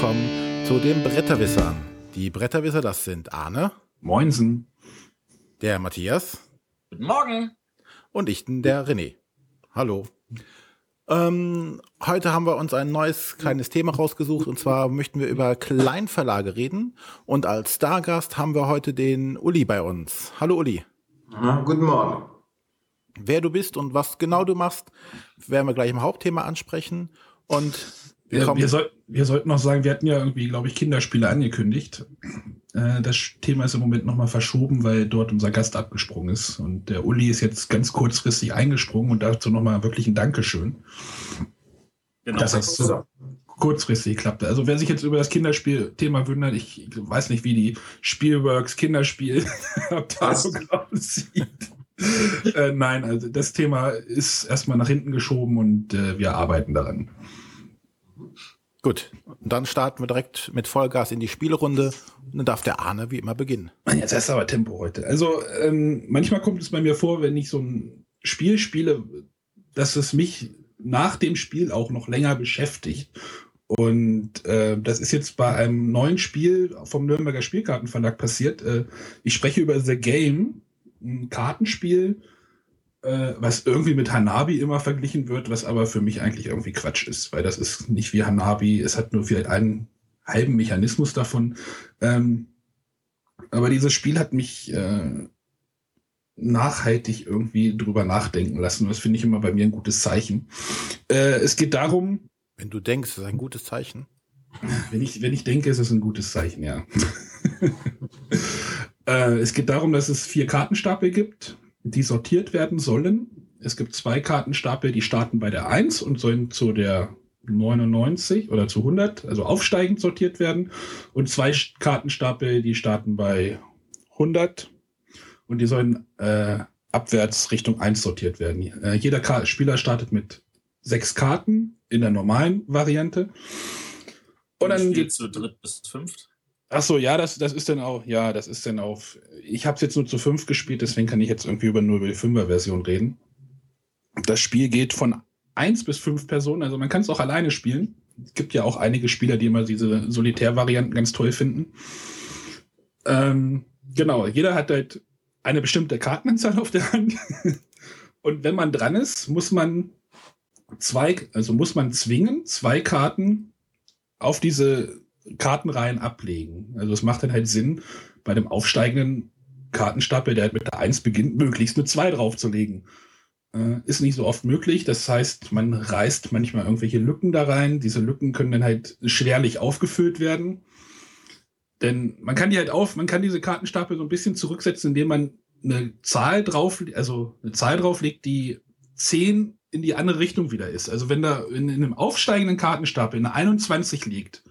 willkommen zu den Bretterwissern. Die Bretterwisser, das sind Arne. Moinsen. Der Matthias. Guten Morgen. Und ich, der René. Hallo. Ähm, heute haben wir uns ein neues kleines Thema rausgesucht und zwar möchten wir über Kleinverlage reden und als Stargast haben wir heute den Uli bei uns. Hallo Uli. Ja, guten Morgen. Wer du bist und was genau du machst, werden wir gleich im Hauptthema ansprechen und wir, wir, soll, wir sollten noch sagen, wir hatten ja irgendwie, glaube ich, Kinderspiele angekündigt. Äh, das Thema ist im Moment nochmal verschoben, weil dort unser Gast abgesprungen ist. Und der Uli ist jetzt ganz kurzfristig eingesprungen und dazu nochmal wirklich ein Dankeschön. Genau. Dass das so kurzfristig klappte. Also wer sich jetzt über das Kinderspielthema wundert, ich weiß nicht, wie die Spielworks Kinderspielabteilung aussieht. äh, nein, also das Thema ist erstmal nach hinten geschoben und äh, wir arbeiten daran. Gut, dann starten wir direkt mit Vollgas in die Spielrunde. Und dann darf der Arne wie immer beginnen. Jetzt hast du aber Tempo heute. Also ähm, manchmal kommt es bei mir vor, wenn ich so ein Spiel spiele, dass es mich nach dem Spiel auch noch länger beschäftigt. Und äh, das ist jetzt bei einem neuen Spiel vom Nürnberger Spielkartenverlag passiert. Äh, ich spreche über The Game, ein Kartenspiel, äh, was irgendwie mit Hanabi immer verglichen wird, was aber für mich eigentlich irgendwie Quatsch ist, weil das ist nicht wie Hanabi, es hat nur vielleicht einen halben Mechanismus davon. Ähm, aber dieses Spiel hat mich äh, nachhaltig irgendwie drüber nachdenken lassen. Das finde ich immer bei mir ein gutes Zeichen. Äh, es geht darum. Wenn du denkst, ist ein gutes Zeichen. Wenn ich, wenn ich denke, ist es ein gutes Zeichen, ja. äh, es geht darum, dass es vier Kartenstapel gibt die sortiert werden sollen. Es gibt zwei Kartenstapel, die starten bei der 1 und sollen zu der 99 oder zu 100, also aufsteigend sortiert werden. Und zwei Kartenstapel, die starten bei 100 und die sollen äh, abwärts Richtung 1 sortiert werden. Äh, jeder Ka Spieler startet mit sechs Karten in der normalen Variante. Und dann geht zu dritt bis fünft. Ach so, ja, das, das ist dann auch, ja, das ist dann auf. Ich habe es jetzt nur zu fünf gespielt, deswegen kann ich jetzt irgendwie über nur über die Fünfer-Version reden. Das Spiel geht von eins bis fünf Personen, also man kann es auch alleine spielen. Es gibt ja auch einige Spieler, die immer diese Solitär-Varianten ganz toll finden. Ähm, genau, jeder hat halt eine bestimmte Kartenanzahl auf der Hand. Und wenn man dran ist, muss man zwei, also muss man zwingen, zwei Karten auf diese Kartenreihen ablegen. Also es macht dann halt Sinn, bei dem aufsteigenden Kartenstapel, der halt mit der 1 beginnt, möglichst eine 2 draufzulegen. Äh, ist nicht so oft möglich. Das heißt, man reißt manchmal irgendwelche Lücken da rein. Diese Lücken können dann halt schwerlich aufgefüllt werden. Denn man kann die halt auf, man kann diese Kartenstapel so ein bisschen zurücksetzen, indem man eine Zahl drauf, also eine Zahl drauflegt, die 10 in die andere Richtung wieder ist. Also wenn da in, in einem aufsteigenden Kartenstapel eine 21 liegt,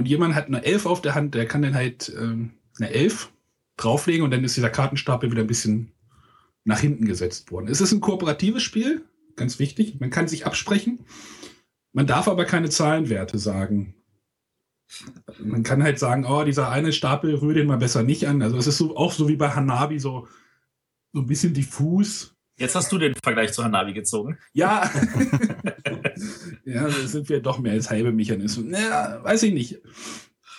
und jemand hat eine Elf auf der Hand, der kann dann halt ähm, eine Elf drauflegen und dann ist dieser Kartenstapel wieder ein bisschen nach hinten gesetzt worden. Es ist ein kooperatives Spiel, ganz wichtig. Man kann sich absprechen. Man darf aber keine Zahlenwerte sagen. Man kann halt sagen, oh, dieser eine Stapel rühre den mal besser nicht an. Also es ist so, auch so wie bei Hanabi so, so ein bisschen diffus. Jetzt hast du den Vergleich zu Hanabi gezogen. Ja. ja, da sind wir doch mehr als halbe Mechanismen. Naja, weiß ich nicht.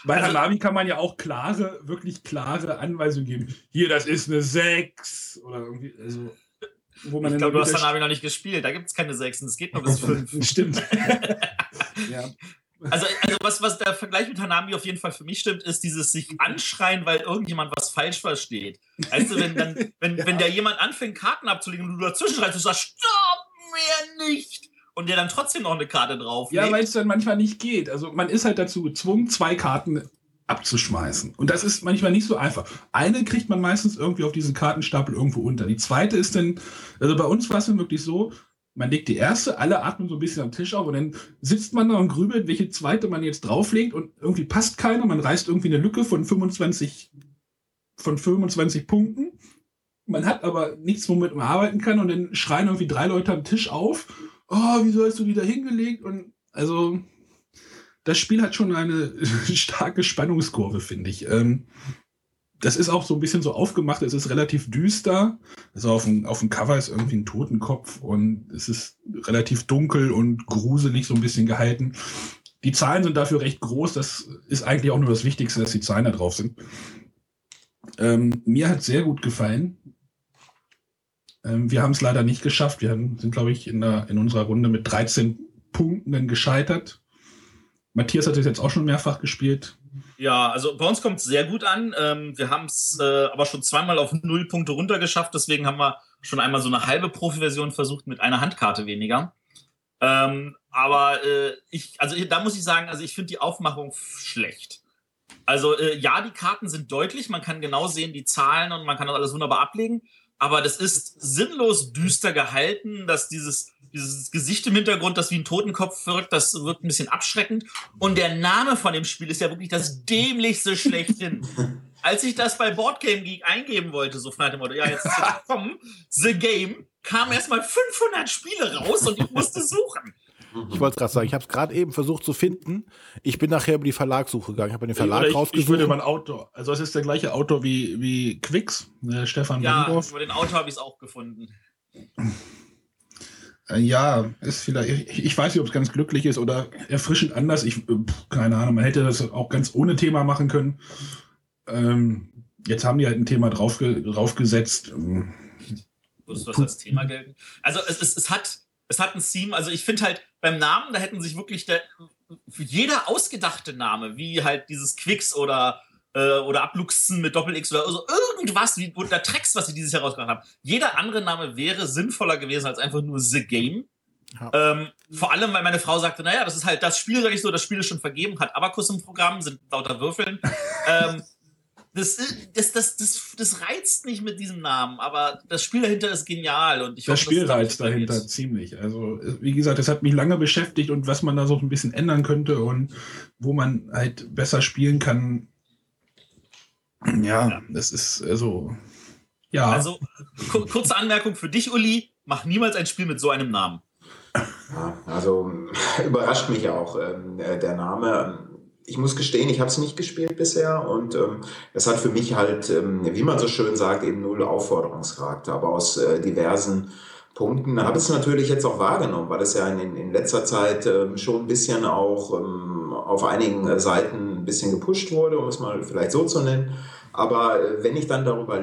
Bei also, Hanabi kann man ja auch klare, wirklich klare Anweisungen geben. Hier, das ist eine 6. Oder irgendwie, also. Wo man ich glaube, du hast Hanabi noch nicht gespielt. Da gibt es keine 6. Es geht nur bis 5. Stimmt. ja. Also, also was, was der Vergleich mit Hanami auf jeden Fall für mich stimmt, ist dieses sich anschreien, weil irgendjemand was falsch versteht. Weißt du, wenn, dann, wenn, ja. wenn der jemand anfängt, Karten abzulegen und du dazwischen schreist, du sagst, stopp mir nicht! Und der dann trotzdem noch eine Karte drauf. Ja, weil es dann manchmal nicht geht. Also man ist halt dazu gezwungen, zwei Karten abzuschmeißen. Und das ist manchmal nicht so einfach. Eine kriegt man meistens irgendwie auf diesen Kartenstapel irgendwo unter. Die zweite ist dann, also bei uns war es dann wirklich so, man legt die erste, alle atmen so ein bisschen am Tisch auf und dann sitzt man da und grübelt, welche zweite man jetzt drauflegt und irgendwie passt keiner. Man reißt irgendwie eine Lücke von 25, von 25 Punkten. Man hat aber nichts, womit man arbeiten kann und dann schreien irgendwie drei Leute am Tisch auf. Oh, wieso hast du die da hingelegt? Und also, das Spiel hat schon eine starke Spannungskurve, finde ich. Ähm, das ist auch so ein bisschen so aufgemacht, es ist relativ düster. Also auf dem, auf dem Cover ist irgendwie ein Totenkopf und es ist relativ dunkel und gruselig so ein bisschen gehalten. die Zahlen sind dafür recht groß. Das ist eigentlich auch nur das Wichtigste, dass die Zahlen da drauf sind. Ähm, mir hat sehr gut gefallen. Ähm, wir haben es leider nicht geschafft. Wir sind, glaube ich, in, der, in unserer Runde mit 13 Punkten gescheitert. Matthias hat es jetzt auch schon mehrfach gespielt. Ja, also bei uns kommt es sehr gut an. Ähm, wir haben es äh, aber schon zweimal auf null Punkte runtergeschafft. Deswegen haben wir schon einmal so eine halbe Profi-Version versucht mit einer Handkarte weniger. Ähm, aber äh, ich, also da muss ich sagen, also ich finde die Aufmachung schlecht. Also äh, ja, die Karten sind deutlich, man kann genau sehen die Zahlen und man kann das alles wunderbar ablegen. Aber das ist sinnlos düster gehalten, dass dieses dieses Gesicht im Hintergrund, das wie ein Totenkopf wirkt, das wirkt ein bisschen abschreckend. Und der Name von dem Spiel ist ja wirklich das dämlichste schlechthin. Als ich das bei Boardgame Geek eingeben wollte, so nach dem Motto, ja, jetzt ist es gekommen, The Game, kamen erstmal 500 Spiele raus und ich musste suchen. Ich wollte es gerade sagen, ich habe es gerade eben versucht zu finden. Ich bin nachher über die Verlagssuche gegangen. Ich habe den Verlag ich, rausgesucht. Ich würde mal Autor. Also es ist der gleiche Autor wie, wie Quicks, der Stefan Ja, Wendorf. über den Autor habe ich es auch gefunden. Äh, ja, ist vielleicht, ich weiß nicht, ob es ganz glücklich ist oder erfrischend anders. Ich, äh, keine Ahnung, man hätte das auch ganz ohne Thema machen können. Ähm, jetzt haben die halt ein Thema drauf, draufgesetzt. Muss das als Thema gelten? Also es, es, es, hat, es hat ein Theme, also ich finde halt beim Namen, da hätten sich wirklich der, für jeder ausgedachte Name, wie halt dieses Quicks oder äh, oder Abluchsen mit Doppel-X oder so, irgendwas, wie der Tracks, was sie dieses Jahr rausgebracht haben. Jeder andere Name wäre sinnvoller gewesen als einfach nur The Game. Ja. Ähm, vor allem, weil meine Frau sagte, naja, das ist halt das Spiel, sag ich so, das Spiel ist schon vergeben, hat Abakus im Programm, sind lauter Würfeln. ähm, das, das, das, das, das reizt nicht mit diesem Namen, aber das Spiel dahinter ist genial. Und ich das hoffe, Spiel reizt dahinter geht. ziemlich. Also, wie gesagt, das hat mich lange beschäftigt und was man da so ein bisschen ändern könnte und wo man halt besser spielen kann, ja, ja. das ist also. Ja. Also, kurze Anmerkung für dich, Uli: Mach niemals ein Spiel mit so einem Namen. Ja, also überrascht mich auch ähm, äh, der Name. Ich muss gestehen, ich habe es nicht gespielt bisher und ähm, es hat für mich halt, ähm, wie man so schön sagt, eben null Aufforderungscharakter. Aber aus äh, diversen Punkten habe ich es natürlich jetzt auch wahrgenommen, weil es ja in, in letzter Zeit ähm, schon ein bisschen auch ähm, auf einigen Seiten ein bisschen gepusht wurde, um es mal vielleicht so zu nennen. Aber äh, wenn ich dann darüber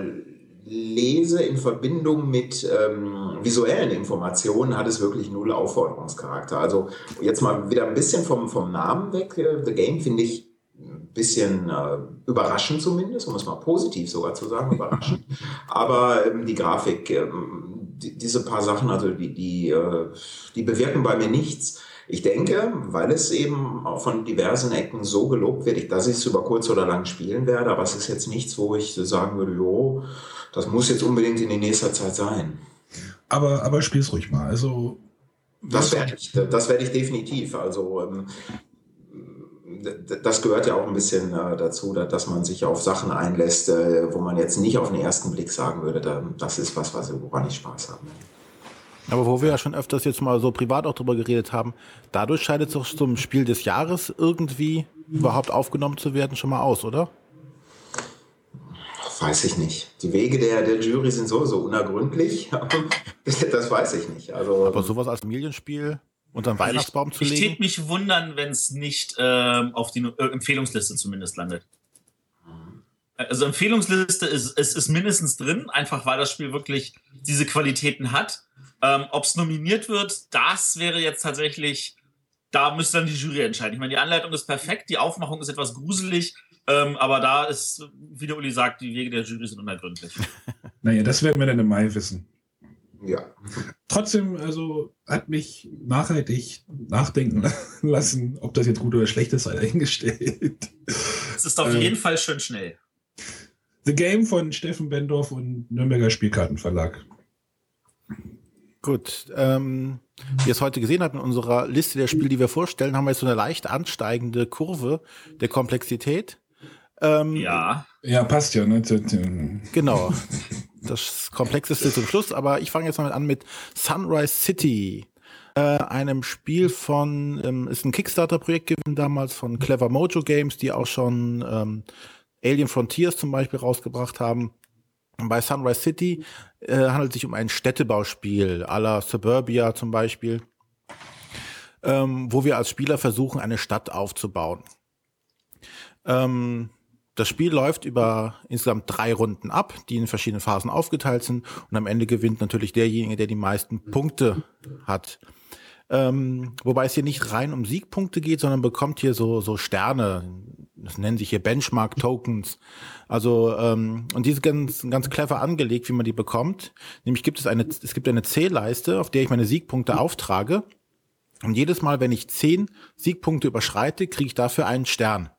lese in Verbindung mit ähm, visuellen Informationen, hat es wirklich null Aufforderungscharakter. Also jetzt mal wieder ein bisschen vom, vom Namen weg. Äh, The Game finde ich ein bisschen äh, überraschend zumindest, um es mal positiv sogar zu sagen, überraschend. Aber ähm, die Grafik, ähm, die, diese paar Sachen, also die, die, äh, die bewirken bei mir nichts. Ich denke, weil es eben auch von diversen Ecken so gelobt wird, dass ich es über kurz oder lang spielen werde, aber es ist jetzt nichts, wo ich sagen würde, jo, das muss jetzt unbedingt in die nächster Zeit sein. Aber, aber spiel's ruhig mal. Also das werde ich, das werde ich definitiv. Also ähm, das gehört ja auch ein bisschen äh, dazu, dass man sich auf Sachen einlässt, äh, wo man jetzt nicht auf den ersten Blick sagen würde, das ist was, woran ich Spaß habe. Aber wo wir ja schon öfters jetzt mal so privat auch drüber geredet haben, dadurch scheidet es doch zum Spiel des Jahres irgendwie überhaupt aufgenommen zu werden schon mal aus, oder? Weiß ich nicht. Die Wege der, der Jury sind sowieso unergründlich. das weiß ich nicht. Also, Aber sowas als Familienspiel unter den Weihnachtsbaum ich, zu legen? Ich würde mich wundern, wenn es nicht ähm, auf die äh, Empfehlungsliste zumindest landet. Also Empfehlungsliste ist, ist, ist mindestens drin, einfach weil das Spiel wirklich diese Qualitäten hat. Ähm, Ob es nominiert wird, das wäre jetzt tatsächlich, da müsste dann die Jury entscheiden. Ich meine, die Anleitung ist perfekt, die Aufmachung ist etwas gruselig, ähm, aber da ist, wie der Uli sagt, die Wege der Jury sind unergründlich. naja, das werden wir dann im Mai wissen. Ja. Trotzdem, also hat mich nachhaltig nachdenken lassen, ob das jetzt gut oder schlecht ist, sei dahingestellt. Es ist auf ähm, jeden Fall schön schnell. The Game von Steffen Bendorf und Nürnberger Spielkartenverlag. Gut. Ähm, wie ihr es heute gesehen habt in unserer Liste der Spiele, die wir vorstellen, haben wir jetzt so eine leicht ansteigende Kurve der Komplexität. Ähm, ja. Ja, passt ja. Ne? Genau. Das Komplexeste zum Schluss, aber ich fange jetzt mal an mit Sunrise City. Äh, einem Spiel von, ähm, ist ein Kickstarter-Projekt gewesen damals von Clever Mojo Games, die auch schon ähm, Alien Frontiers zum Beispiel rausgebracht haben. Bei Sunrise City äh, handelt es sich um ein Städtebauspiel, à la Suburbia zum Beispiel. ähm, wo wir als Spieler versuchen, eine Stadt aufzubauen. Ähm, das Spiel läuft über insgesamt drei Runden ab, die in verschiedenen Phasen aufgeteilt sind. Und am Ende gewinnt natürlich derjenige, der die meisten Punkte hat. Ähm, wobei es hier nicht rein um Siegpunkte geht, sondern bekommt hier so, so Sterne. Das nennen sich hier Benchmark-Tokens. Also, ähm, und die sind ganz, ganz clever angelegt, wie man die bekommt. Nämlich gibt es eine, es gibt eine Zählleiste, auf der ich meine Siegpunkte auftrage. Und jedes Mal, wenn ich zehn Siegpunkte überschreite, kriege ich dafür einen Stern.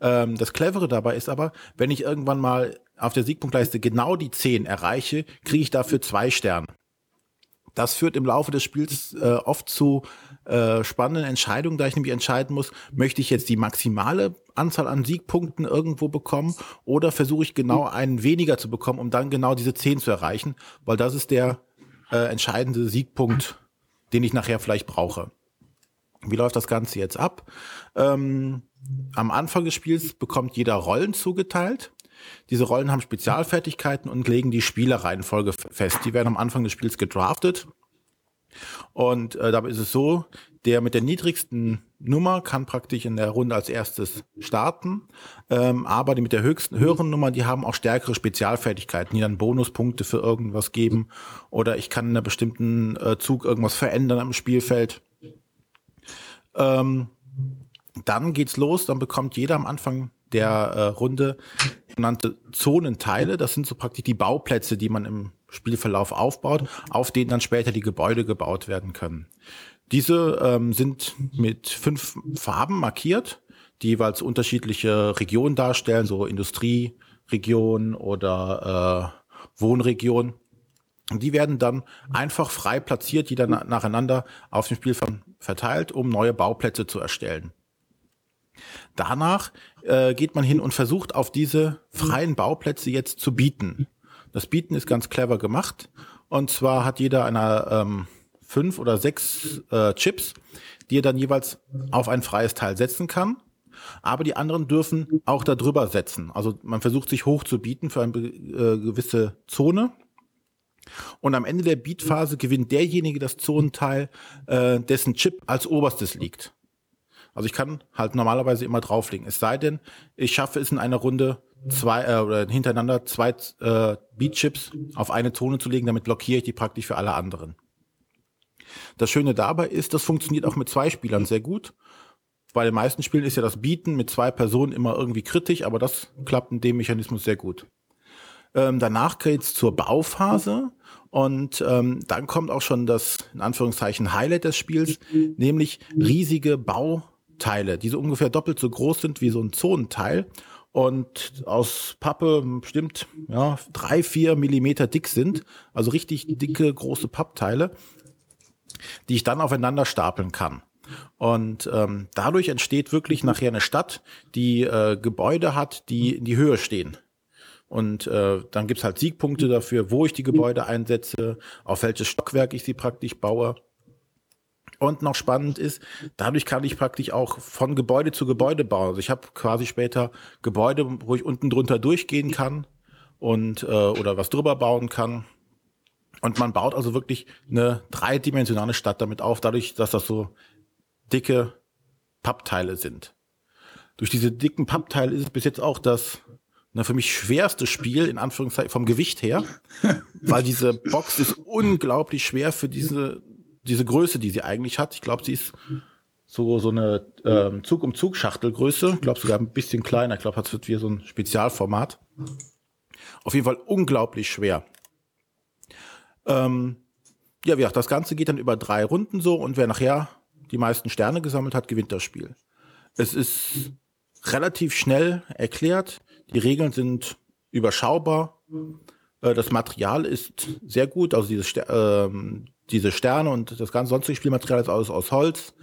Ähm, das Clevere dabei ist aber, wenn ich irgendwann mal auf der Siegpunktleiste genau die zehn erreiche, kriege ich dafür zwei Sterne. Das führt im Laufe des Spiels äh, oft zu äh, spannenden Entscheidungen, da ich nämlich entscheiden muss, möchte ich jetzt die maximale Anzahl an Siegpunkten irgendwo bekommen oder versuche ich genau einen weniger zu bekommen, um dann genau diese zehn zu erreichen, weil das ist der äh, entscheidende Siegpunkt, den ich nachher vielleicht brauche. Wie läuft das Ganze jetzt ab? Ähm, am Anfang des Spiels bekommt jeder Rollen zugeteilt. Diese Rollen haben Spezialfertigkeiten und legen die Spielerreihenfolge fest. Die werden am Anfang des Spiels gedraftet. Und äh, dabei ist es so, der mit der niedrigsten Nummer kann praktisch in der Runde als erstes starten, ähm, aber die mit der höchsten, höheren Nummer, die haben auch stärkere Spezialfertigkeiten, die dann Bonuspunkte für irgendwas geben oder ich kann in einer bestimmten äh, Zug irgendwas verändern am Spielfeld. Ähm, dann geht's los, dann bekommt jeder am Anfang der äh, Runde genannte Zonenteile. Das sind so praktisch die Bauplätze, die man im Spielverlauf aufbaut, auf denen dann später die Gebäude gebaut werden können. Diese ähm, sind mit fünf Farben markiert, die jeweils unterschiedliche Regionen darstellen, so Industrieregion oder äh, Wohnregion. Die werden dann einfach frei platziert, die dann nacheinander auf dem Spiel verteilt, um neue Bauplätze zu erstellen. Danach äh, geht man hin und versucht auf diese freien Bauplätze jetzt zu bieten. Das Bieten ist ganz clever gemacht. Und zwar hat jeder einer ähm, fünf oder sechs äh, Chips, die er dann jeweils auf ein freies Teil setzen kann. Aber die anderen dürfen auch darüber setzen. Also man versucht sich hoch zu bieten für eine äh, gewisse Zone. Und am Ende der Beatphase gewinnt derjenige das Zonenteil, äh, dessen Chip als oberstes liegt. Also ich kann halt normalerweise immer drauflegen. Es sei denn, ich schaffe es in einer Runde zwei äh, oder hintereinander zwei äh, Beat-Chips auf eine Zone zu legen, damit blockiere ich die praktisch für alle anderen. Das Schöne dabei ist, das funktioniert auch mit zwei Spielern sehr gut. Bei den meisten Spielen ist ja das Bieten mit zwei Personen immer irgendwie kritisch, aber das klappt in dem Mechanismus sehr gut. Ähm, danach geht's zur Bauphase und ähm, dann kommt auch schon das in Anführungszeichen Highlight des Spiels, nämlich riesige Bau Teile, die so ungefähr doppelt so groß sind wie so ein Zonenteil und aus Pappe bestimmt ja, drei, vier Millimeter dick sind, also richtig dicke, große Pappteile, die ich dann aufeinander stapeln kann. Und ähm, dadurch entsteht wirklich nachher eine Stadt, die äh, Gebäude hat, die in die Höhe stehen. Und äh, dann gibt's halt Siegpunkte dafür, wo ich die Gebäude einsetze, auf welches Stockwerk ich sie praktisch baue. Und noch spannend ist, dadurch kann ich praktisch auch von Gebäude zu Gebäude bauen. Also ich habe quasi später Gebäude, wo ich unten drunter durchgehen kann und äh, oder was drüber bauen kann. Und man baut also wirklich eine dreidimensionale Stadt damit auf, dadurch, dass das so dicke Pappteile sind. Durch diese dicken Pappteile ist es bis jetzt auch das na, für mich schwerste Spiel, in Anführungszeichen, vom Gewicht her, weil diese Box ist unglaublich schwer für diese diese Größe, die sie eigentlich hat. Ich glaube, sie ist so, so eine ähm, Zug-um-Zug-Schachtelgröße. Ich glaube sogar ein bisschen kleiner. Ich glaube, das wird wie so ein Spezialformat. Auf jeden Fall unglaublich schwer. Ähm, ja, wie gesagt, das Ganze geht dann über drei Runden so und wer nachher die meisten Sterne gesammelt hat, gewinnt das Spiel. Es ist relativ schnell erklärt. Die Regeln sind überschaubar. Äh, das Material ist sehr gut, also dieses, ähm, diese Sterne und das ganze sonstige Spielmaterial ist alles aus Holz.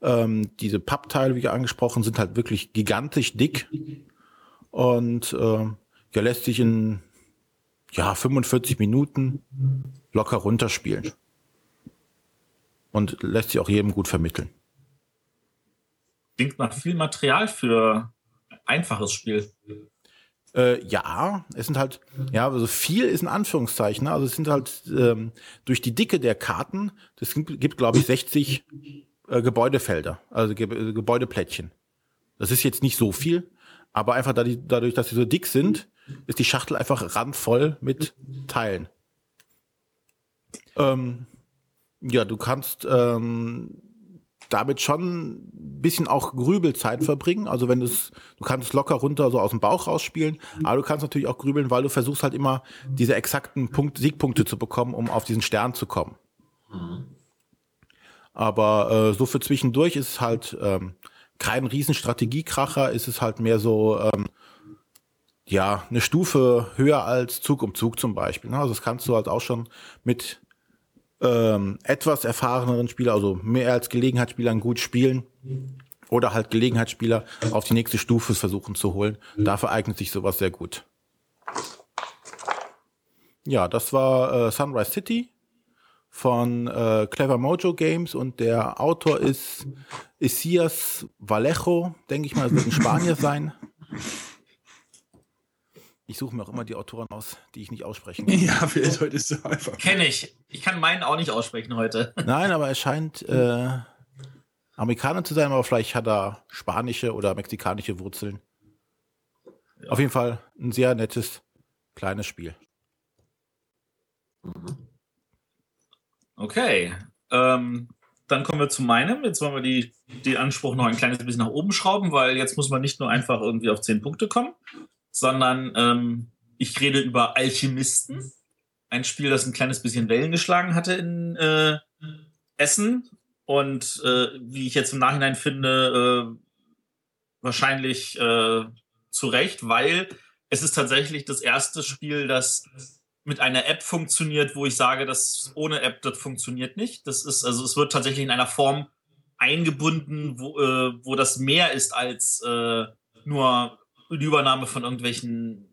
Ähm, diese Pappteile, wie angesprochen, sind halt wirklich gigantisch dick und äh, ja, lässt sich in ja 45 Minuten locker runterspielen und lässt sich auch jedem gut vermitteln. Klingt nach viel Material für einfaches Spiel. Äh, ja, es sind halt, ja, also viel ist ein Anführungszeichen. Ne? Also es sind halt ähm, durch die Dicke der Karten, das gibt, gibt glaube ich, 60 äh, Gebäudefelder, also Ge äh, Gebäudeplättchen. Das ist jetzt nicht so viel, aber einfach dadurch, dass sie so dick sind, ist die Schachtel einfach randvoll mit Teilen. Ähm, ja, du kannst ähm, damit schon ein bisschen auch Grübelzeit verbringen. Also wenn es, du kannst es locker runter so aus dem Bauch rausspielen, aber du kannst natürlich auch grübeln, weil du versuchst halt immer diese exakten Punkt, Siegpunkte zu bekommen, um auf diesen Stern zu kommen. Aber äh, so für zwischendurch ist es halt ähm, kein riesen Strategiekracher, ist es halt mehr so ähm, ja eine Stufe höher als Zug um Zug zum Beispiel. Ne? Also das kannst du halt auch schon mit ähm, etwas erfahreneren Spieler, also mehr als Gelegenheitsspielern gut spielen oder halt Gelegenheitsspieler auf die nächste Stufe versuchen zu holen. Dafür eignet sich sowas sehr gut. Ja, das war äh, Sunrise City von äh, Clever Mojo Games und der Autor ist Isias Vallejo, denke ich mal, es wird ein Spanier sein. Ich suche mir auch immer die Autoren aus, die ich nicht aussprechen kann. Ja, vielleicht heute ist es einfach. Kenne ich. Ich kann meinen auch nicht aussprechen heute. Nein, aber er scheint äh, Amerikaner zu sein, aber vielleicht hat er spanische oder mexikanische Wurzeln. Ja. Auf jeden Fall ein sehr nettes, kleines Spiel. Okay. Ähm, dann kommen wir zu meinem. Jetzt wollen wir die, den Anspruch noch ein kleines bisschen nach oben schrauben, weil jetzt muss man nicht nur einfach irgendwie auf 10 Punkte kommen, sondern ähm, ich rede über Alchemisten. Ein Spiel, das ein kleines bisschen Wellen geschlagen hatte in äh, Essen und äh, wie ich jetzt im Nachhinein finde, äh, wahrscheinlich äh, zu Recht, weil es ist tatsächlich das erste Spiel, das mit einer App funktioniert, wo ich sage, dass ohne App das funktioniert nicht. Das ist also es wird tatsächlich in einer Form eingebunden, wo, äh, wo das mehr ist als äh, nur die Übernahme von irgendwelchen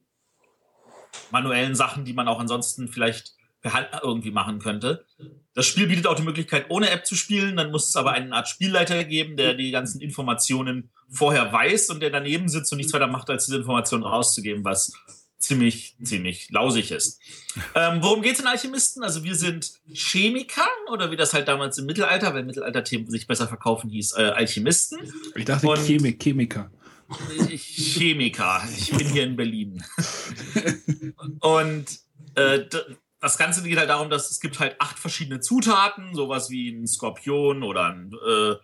manuellen Sachen, die man auch ansonsten vielleicht irgendwie machen könnte. Das Spiel bietet auch die Möglichkeit, ohne App zu spielen. Dann muss es aber eine Art Spielleiter geben, der die ganzen Informationen vorher weiß und der daneben sitzt und nichts weiter macht, als diese Informationen rauszugeben, was ziemlich, ziemlich lausig ist. Ähm, worum geht es in Alchemisten? Also wir sind Chemiker oder wie das halt damals im Mittelalter, weil Mittelalter-Themen sich besser verkaufen hieß, äh, Alchemisten. Ich dachte und Chemik, Chemiker. Chemiker. Ich bin hier in Berlin. Und äh, das Ganze geht halt darum, dass es gibt halt acht verschiedene Zutaten, sowas wie ein Skorpion oder ein äh,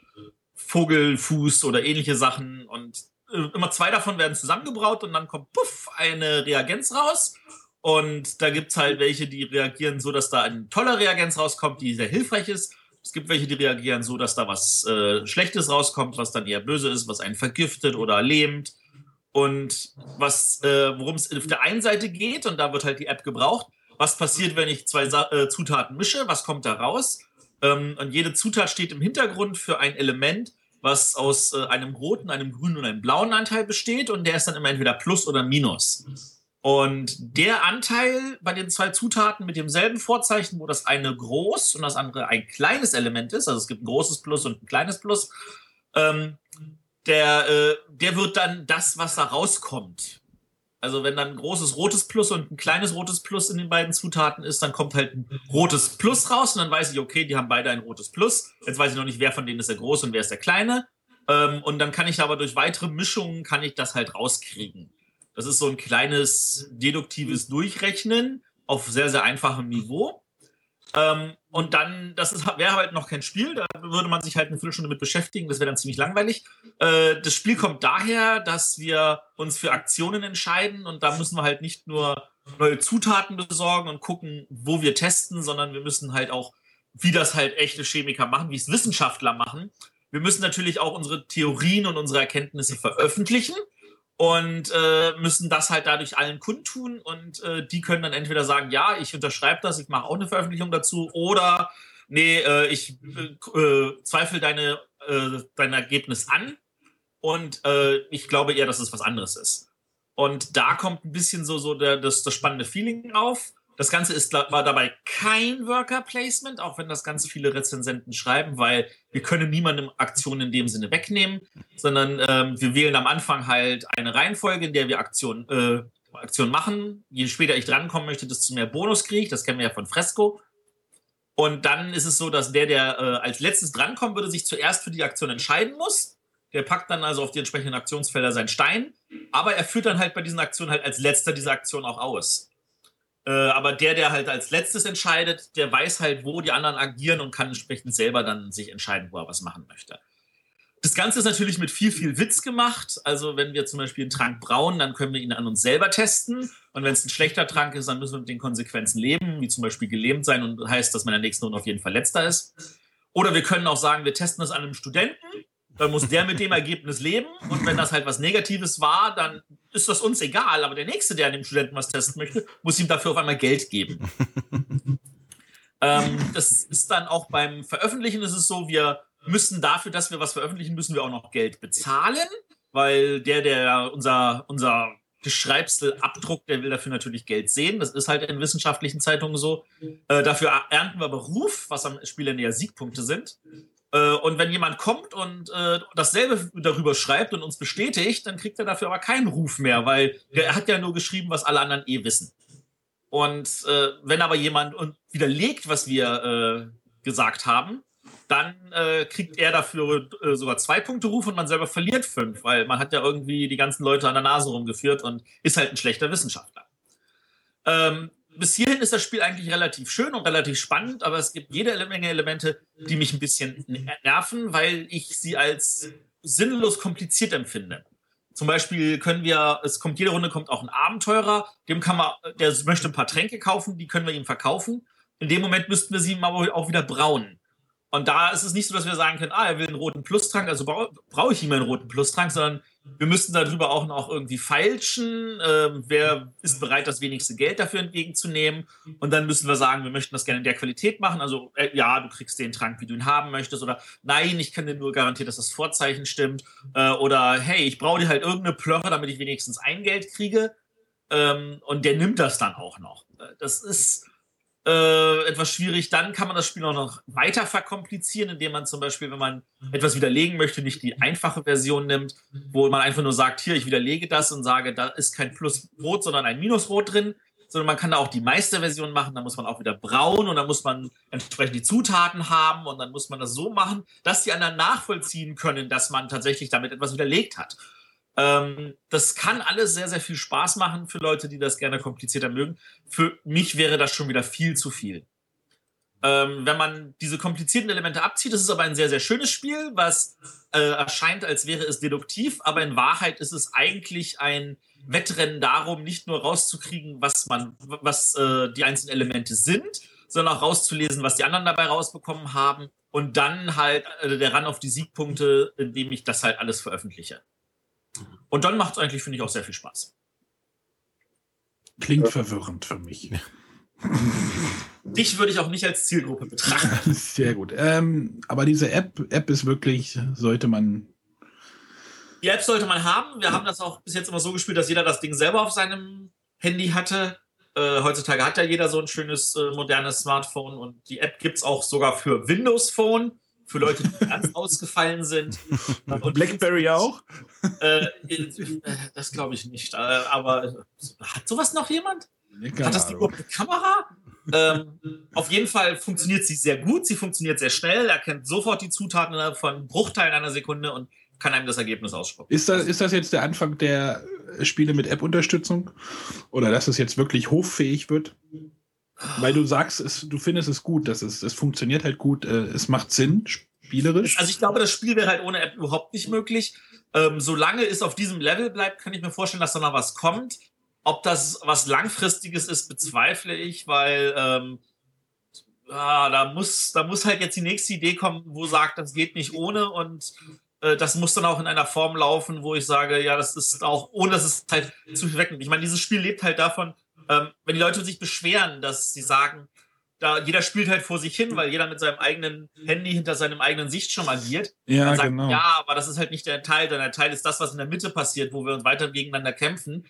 Vogelfuß oder ähnliche Sachen. Und äh, immer zwei davon werden zusammengebraut und dann kommt puff eine Reagenz raus. Und da gibt es halt welche, die reagieren so, dass da ein toller Reagenz rauskommt, die sehr hilfreich ist. Es gibt welche, die reagieren so, dass da was äh, Schlechtes rauskommt, was dann eher böse ist, was einen vergiftet oder lähmt. Und was, äh, worum es auf der einen Seite geht, und da wird halt die App gebraucht, was passiert, wenn ich zwei äh, Zutaten mische, was kommt da raus? Ähm, und jede Zutat steht im Hintergrund für ein Element, was aus äh, einem roten, einem grünen und einem blauen Anteil besteht, und der ist dann immer entweder Plus oder Minus. Und der Anteil bei den zwei Zutaten mit demselben Vorzeichen, wo das eine groß und das andere ein kleines Element ist, also es gibt ein großes Plus und ein kleines Plus, ähm, der, äh, der wird dann das, was da rauskommt. Also wenn dann ein großes rotes Plus und ein kleines rotes Plus in den beiden Zutaten ist, dann kommt halt ein rotes Plus raus und dann weiß ich, okay, die haben beide ein rotes Plus. Jetzt weiß ich noch nicht, wer von denen ist der große und wer ist der kleine. Ähm, und dann kann ich aber durch weitere Mischungen kann ich das halt rauskriegen. Das ist so ein kleines deduktives Durchrechnen auf sehr, sehr einfachem Niveau. Ähm, und dann, das wäre halt noch kein Spiel, da würde man sich halt eine Viertelstunde mit beschäftigen, das wäre dann ziemlich langweilig. Äh, das Spiel kommt daher, dass wir uns für Aktionen entscheiden und da müssen wir halt nicht nur neue Zutaten besorgen und gucken, wo wir testen, sondern wir müssen halt auch, wie das halt echte Chemiker machen, wie es Wissenschaftler machen. Wir müssen natürlich auch unsere Theorien und unsere Erkenntnisse veröffentlichen und äh, müssen das halt dadurch allen kundtun und äh, die können dann entweder sagen, ja, ich unterschreibe das, ich mache auch eine Veröffentlichung dazu oder nee, äh, ich äh, zweifle deine, äh, dein Ergebnis an und äh, ich glaube eher, dass es was anderes ist. Und da kommt ein bisschen so, so der, das, das spannende Feeling auf. Das Ganze ist, war dabei kein Worker Placement, auch wenn das Ganze viele Rezensenten schreiben, weil wir können niemandem Aktionen in dem Sinne wegnehmen, sondern ähm, wir wählen am Anfang halt eine Reihenfolge, in der wir Aktionen äh, Aktion machen. Je später ich drankommen möchte, desto mehr Bonus kriege ich. Das kennen wir ja von Fresco. Und dann ist es so, dass der, der äh, als letztes drankommen würde, sich zuerst für die Aktion entscheiden muss. Der packt dann also auf die entsprechenden Aktionsfelder seinen Stein. Aber er führt dann halt bei diesen Aktionen halt als letzter diese Aktion auch aus. Äh, aber der, der halt als letztes entscheidet, der weiß halt, wo die anderen agieren und kann entsprechend selber dann sich entscheiden, wo er was machen möchte. Das Ganze ist natürlich mit viel, viel Witz gemacht. Also wenn wir zum Beispiel einen Trank brauen, dann können wir ihn an uns selber testen. Und wenn es ein schlechter Trank ist, dann müssen wir mit den Konsequenzen leben, wie zum Beispiel gelähmt sein und heißt, dass man in der nächsten Runde auf jeden Fall letzter ist. Oder wir können auch sagen, wir testen das an einem Studenten. Dann muss der mit dem Ergebnis leben. Und wenn das halt was Negatives war, dann ist das uns egal. Aber der Nächste, der an dem Studenten was testen möchte, muss ihm dafür auf einmal Geld geben. ähm, das ist dann auch beim Veröffentlichen ist es so, wir müssen dafür, dass wir was veröffentlichen, müssen wir auch noch Geld bezahlen, weil der, der unser, unser Geschreibsel abdruckt, der will dafür natürlich Geld sehen. Das ist halt in wissenschaftlichen Zeitungen so. Äh, dafür ernten wir Beruf, was am Spielende ja Siegpunkte sind. Äh, und wenn jemand kommt und äh, dasselbe darüber schreibt und uns bestätigt, dann kriegt er dafür aber keinen Ruf mehr, weil er hat ja nur geschrieben, was alle anderen eh wissen. Und äh, wenn aber jemand widerlegt, was wir äh, gesagt haben, dann äh, kriegt er dafür äh, sogar zwei Punkte Ruf und man selber verliert fünf, weil man hat ja irgendwie die ganzen Leute an der Nase rumgeführt und ist halt ein schlechter Wissenschaftler. Ähm, bis hierhin ist das Spiel eigentlich relativ schön und relativ spannend, aber es gibt jede Menge Elemente, die mich ein bisschen nerven, weil ich sie als sinnlos kompliziert empfinde. Zum Beispiel können wir, es kommt jede Runde kommt auch ein Abenteurer, dem kann man, der möchte ein paar Tränke kaufen, die können wir ihm verkaufen. In dem Moment müssten wir sie ihm aber auch wieder brauen. Und da ist es nicht so, dass wir sagen können, ah, er will einen roten Plustrank, also brauche ich ihm einen roten Plustrank, sondern wir müssten darüber auch noch irgendwie feilschen. Ähm, wer ist bereit, das wenigste Geld dafür entgegenzunehmen? Und dann müssen wir sagen, wir möchten das gerne in der Qualität machen. Also, äh, ja, du kriegst den Trank, wie du ihn haben möchtest. Oder nein, ich kann dir nur garantieren, dass das Vorzeichen stimmt. Äh, oder hey, ich brauche dir halt irgendeine Plörre, damit ich wenigstens ein Geld kriege. Ähm, und der nimmt das dann auch noch. Äh, das ist äh, etwas schwierig. Dann kann man das Spiel auch noch weiter verkomplizieren, indem man zum Beispiel, wenn man etwas widerlegen möchte, nicht die einfache Version nimmt, wo man einfach nur sagt, hier, ich widerlege das und sage, da ist kein Plus Rot, sondern ein Minus Rot drin, sondern man kann da auch die Meisterversion machen, da muss man auch wieder brauen und dann muss man entsprechend die Zutaten haben und dann muss man das so machen, dass die anderen nachvollziehen können, dass man tatsächlich damit etwas widerlegt hat. Ähm, das kann alles sehr, sehr viel Spaß machen für Leute, die das gerne komplizierter mögen. Für mich wäre das schon wieder viel zu viel. Ähm, wenn man diese komplizierten Elemente abzieht, ist aber ein sehr, sehr schönes Spiel, was äh, erscheint, als wäre es deduktiv, aber in Wahrheit ist es eigentlich ein Wettrennen darum, nicht nur rauszukriegen, was man, was äh, die einzelnen Elemente sind, sondern auch rauszulesen, was die anderen dabei rausbekommen haben und dann halt äh, der Ran auf die Siegpunkte, indem ich das halt alles veröffentliche. Und dann macht es eigentlich, finde ich, auch sehr viel Spaß. Klingt verwirrend für mich. Dich würde ich auch nicht als Zielgruppe betrachten. Sehr gut. Ähm, aber diese App, App ist wirklich, sollte man. Die App sollte man haben. Wir haben das auch bis jetzt immer so gespielt, dass jeder das Ding selber auf seinem Handy hatte. Äh, heutzutage hat ja jeder so ein schönes äh, modernes Smartphone und die App gibt es auch sogar für Windows Phone für Leute, die ganz ausgefallen sind. Und Blackberry auch? Äh, äh, das glaube ich nicht. Äh, aber hat sowas noch jemand? Hat das die überhaupt eine Kamera? ähm, auf jeden Fall funktioniert sie sehr gut. Sie funktioniert sehr schnell. Er kennt sofort die Zutaten von Bruchteilen einer Sekunde und kann einem das Ergebnis ausspucken. Ist das, ist das jetzt der Anfang der Spiele mit App-Unterstützung? Oder dass es jetzt wirklich hoffähig wird? Weil du sagst, es, du findest es gut, dass es, es funktioniert halt gut, äh, es macht Sinn, spielerisch. Also ich glaube, das Spiel wäre halt ohne App überhaupt nicht möglich. Ähm, solange es auf diesem Level bleibt, kann ich mir vorstellen, dass da noch was kommt. Ob das was Langfristiges ist, bezweifle ich, weil ähm, ah, da, muss, da muss halt jetzt die nächste Idee kommen, wo sagt, das geht nicht ohne und äh, das muss dann auch in einer Form laufen, wo ich sage, ja, das ist auch, ohne dass es halt zu viel wegnimmt. Ich meine, dieses Spiel lebt halt davon, ähm, wenn die Leute sich beschweren, dass sie sagen, da jeder spielt halt vor sich hin, weil jeder mit seinem eigenen Handy hinter seinem eigenen Sichtschirm agiert. Ja, sagt, genau. Ja, aber das ist halt nicht der Teil, denn der Teil ist das, was in der Mitte passiert, wo wir uns weiter gegeneinander kämpfen.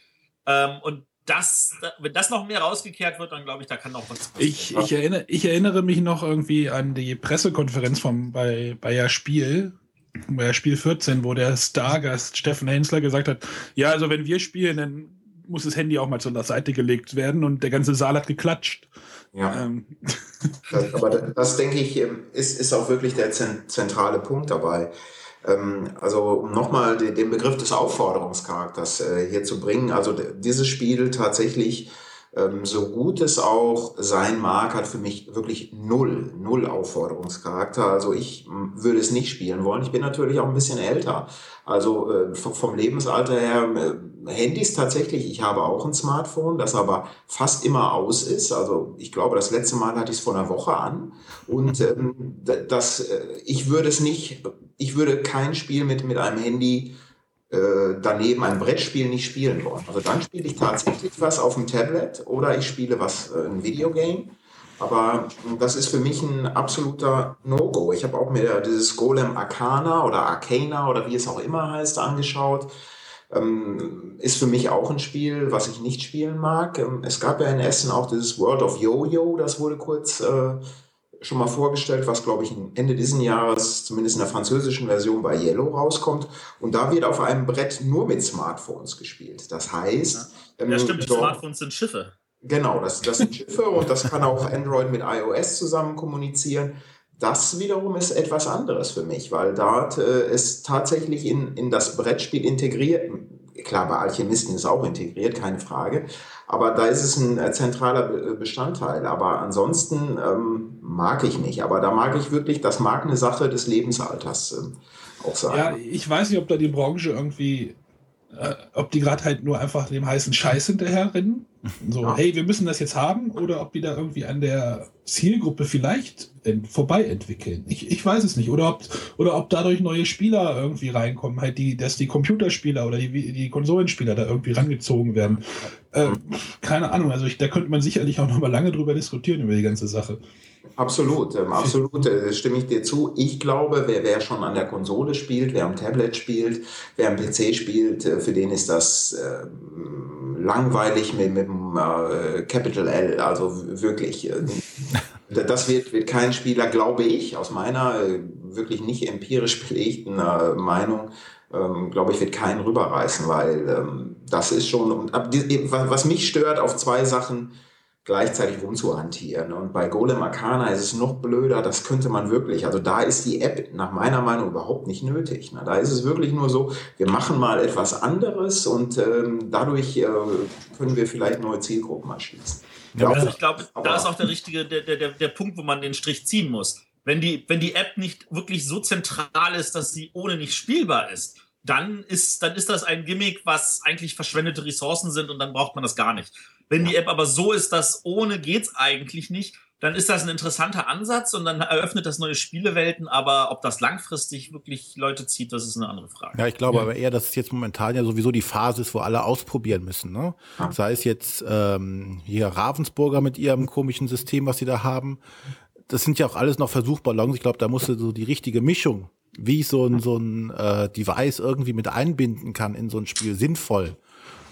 Ähm, und das, wenn das noch mehr rausgekehrt wird, dann glaube ich, da kann noch was passieren. Ich, ich, erinnere, ich erinnere mich noch irgendwie an die Pressekonferenz vom bei Bayer Spiel, bei Spiel 14, wo der Stargast Steffen Hensler gesagt hat, ja, also wenn wir spielen, dann muss das Handy auch mal zur Seite gelegt werden und der ganze Saal hat geklatscht. Ja. Ähm. Das, aber das, das, denke ich, ähm, ist, ist auch wirklich der zentrale Punkt dabei. Ähm, also um nochmal den Begriff des Aufforderungscharakters äh, hier zu bringen, also dieses Spiel tatsächlich so gut es auch sein mag, hat für mich wirklich null, null Aufforderungscharakter. Also ich würde es nicht spielen wollen. Ich bin natürlich auch ein bisschen älter. Also äh, vom Lebensalter her, äh, Handys tatsächlich, ich habe auch ein Smartphone, das aber fast immer aus ist. Also ich glaube, das letzte Mal hatte ich es vor einer Woche an. Und ähm, das, äh, ich würde es nicht, ich würde kein Spiel mit, mit einem Handy daneben ein Brettspiel nicht spielen wollen. Also dann spiele ich tatsächlich was auf dem Tablet oder ich spiele was, äh, ein Videogame. Aber das ist für mich ein absoluter No-Go. Ich habe auch mir dieses Golem Arcana oder Arcana oder wie es auch immer heißt angeschaut. Ähm, ist für mich auch ein Spiel, was ich nicht spielen mag. Ähm, es gab ja in Essen auch dieses World of Yo-Yo, das wurde kurz äh, schon mal vorgestellt, was, glaube ich, Ende dieses Jahres, zumindest in der französischen Version, bei Yellow rauskommt. Und da wird auf einem Brett nur mit Smartphones gespielt. Das heißt. Ja, ähm, ja stimmt, dort, Smartphones sind Schiffe. Genau, das, das sind Schiffe und das kann auch Android mit iOS zusammen kommunizieren. Das wiederum ist etwas anderes für mich, weil dort äh, ist tatsächlich in, in das Brettspiel integriert. Klar, bei Alchemisten ist auch integriert, keine Frage. Aber da ist es ein äh, zentraler Bestandteil. Aber ansonsten ähm, mag ich nicht. Aber da mag ich wirklich, das mag eine Sache des Lebensalters äh, auch sein. Ja, ich weiß nicht, ob da die Branche irgendwie, äh, ob die gerade halt nur einfach dem heißen Scheiß hinterherrennen so, ja. hey, wir müssen das jetzt haben oder ob die da irgendwie an der Zielgruppe vielleicht vorbei entwickeln. Ich, ich weiß es nicht. Oder ob, oder ob dadurch neue Spieler irgendwie reinkommen, halt die, dass die Computerspieler oder die, die Konsolenspieler da irgendwie rangezogen werden. Äh, keine Ahnung. Also ich, da könnte man sicherlich auch noch mal lange drüber diskutieren über die ganze Sache. Absolut, ähm, absolut, äh, stimme ich dir zu. Ich glaube, wer, wer schon an der Konsole spielt, wer am Tablet spielt, wer am PC spielt, äh, für den ist das äh, langweilig mit, mit dem äh, Capital L. Also wirklich, äh, das wird, wird kein Spieler, glaube ich, aus meiner äh, wirklich nicht empirisch belegten Meinung, ähm, glaube ich, wird keinen rüberreißen, weil ähm, das ist schon, was mich stört auf zwei Sachen, gleichzeitig rumzuhantieren. Und bei Golem Arcana ist es noch blöder, das könnte man wirklich, also da ist die App nach meiner Meinung überhaupt nicht nötig. Ne? Da ist es wirklich nur so, wir machen mal etwas anderes und ähm, dadurch äh, können wir vielleicht neue Zielgruppen erschließen. Ja, also ich glaube, da ist auch der richtige, der, der, der Punkt, wo man den Strich ziehen muss. Wenn die, wenn die App nicht wirklich so zentral ist, dass sie ohne nicht spielbar ist, dann ist, dann ist das ein Gimmick, was eigentlich verschwendete Ressourcen sind und dann braucht man das gar nicht. Wenn die App aber so ist, dass ohne geht's eigentlich nicht, dann ist das ein interessanter Ansatz und dann eröffnet das neue Spielewelten, aber ob das langfristig wirklich Leute zieht, das ist eine andere Frage. Ja, ich glaube ja. aber eher, dass es jetzt momentan ja sowieso die Phase ist, wo alle ausprobieren müssen. Ne? Ja. Sei es jetzt ähm, hier Ravensburger mit ihrem komischen System, was sie da haben. Das sind ja auch alles noch Versuchballons. Ich glaube, da musste so die richtige Mischung, wie ich so ein, so ein äh, Device irgendwie mit einbinden kann in so ein Spiel, sinnvoll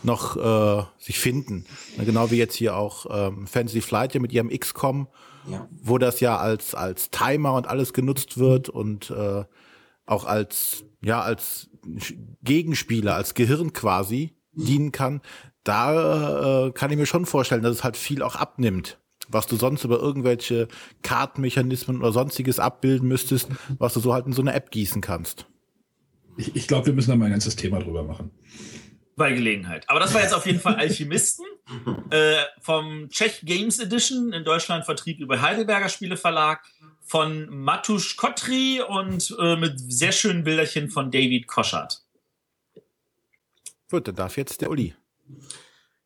noch äh, sich finden. Genau wie jetzt hier auch ähm, Fantasy Flight ja mit ihrem XCOM, ja. wo das ja als als Timer und alles genutzt wird und äh, auch als ja als Gegenspieler, als Gehirn quasi dienen kann. Da äh, kann ich mir schon vorstellen, dass es halt viel auch abnimmt was du sonst über irgendwelche Kartenmechanismen oder sonstiges abbilden müsstest, was du so halt in so eine App gießen kannst. Ich, ich glaube, wir müssen da mal ein ganzes Thema drüber machen bei Gelegenheit. Aber das war jetzt auf jeden Fall Alchemisten äh, vom Czech Games Edition in Deutschland Vertrieb über Heidelberger Spieleverlag von Matusz Kotri und äh, mit sehr schönen Bilderchen von David Koschert. Gut, dann darf jetzt der Uli.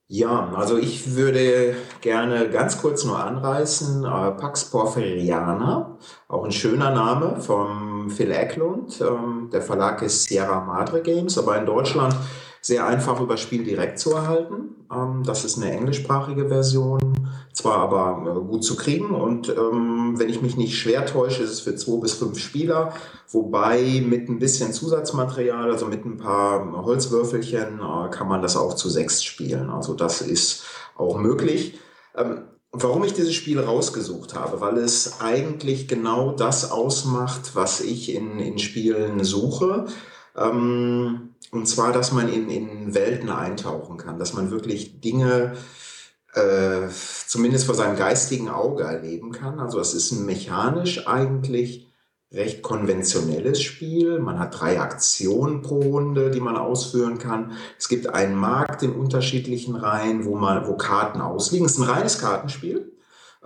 Ja, also ich würde gerne ganz kurz nur anreißen, äh, Pax Porfiriana, auch ein schöner Name vom Phil Eklund. Ähm, der Verlag ist Sierra Madre Games, aber in Deutschland sehr einfach über Spiel direkt zu erhalten. Ähm, das ist eine englischsprachige Version, zwar aber äh, gut zu kriegen und ähm, wenn ich mich nicht schwer täusche, ist es für zwei bis fünf Spieler, wobei mit ein bisschen Zusatzmaterial, also mit ein paar Holzwürfelchen, äh, kann man das auch zu sechs spielen. Also das ist auch möglich. Ähm, warum ich dieses Spiel rausgesucht habe, weil es eigentlich genau das ausmacht, was ich in, in Spielen suche. Ähm, und zwar, dass man in, in Welten eintauchen kann, dass man wirklich Dinge äh, zumindest vor seinem geistigen Auge erleben kann. Also es ist mechanisch eigentlich recht konventionelles Spiel. Man hat drei Aktionen pro Runde, die man ausführen kann. Es gibt einen Markt in unterschiedlichen Reihen, wo man, wo Karten ausliegen. Es ist ein reines Kartenspiel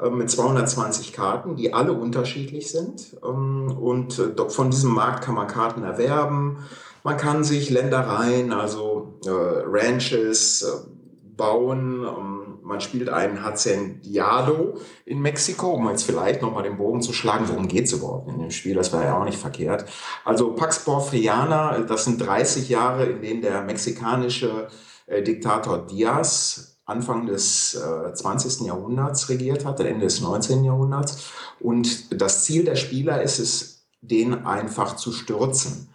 mit 220 Karten, die alle unterschiedlich sind. Ähm, und äh, von diesem Markt kann man Karten erwerben. Man kann sich Ländereien, also äh, Ranches äh, bauen. Ähm, man spielt einen Hacendiado in Mexiko, um jetzt vielleicht nochmal den Bogen zu schlagen. Worum geht es überhaupt in dem Spiel? Das war ja auch nicht verkehrt. Also Pax Porfiriana, das sind 30 Jahre, in denen der mexikanische Diktator Diaz Anfang des äh, 20. Jahrhunderts regiert hat, Ende des 19. Jahrhunderts. Und das Ziel der Spieler ist es, den einfach zu stürzen.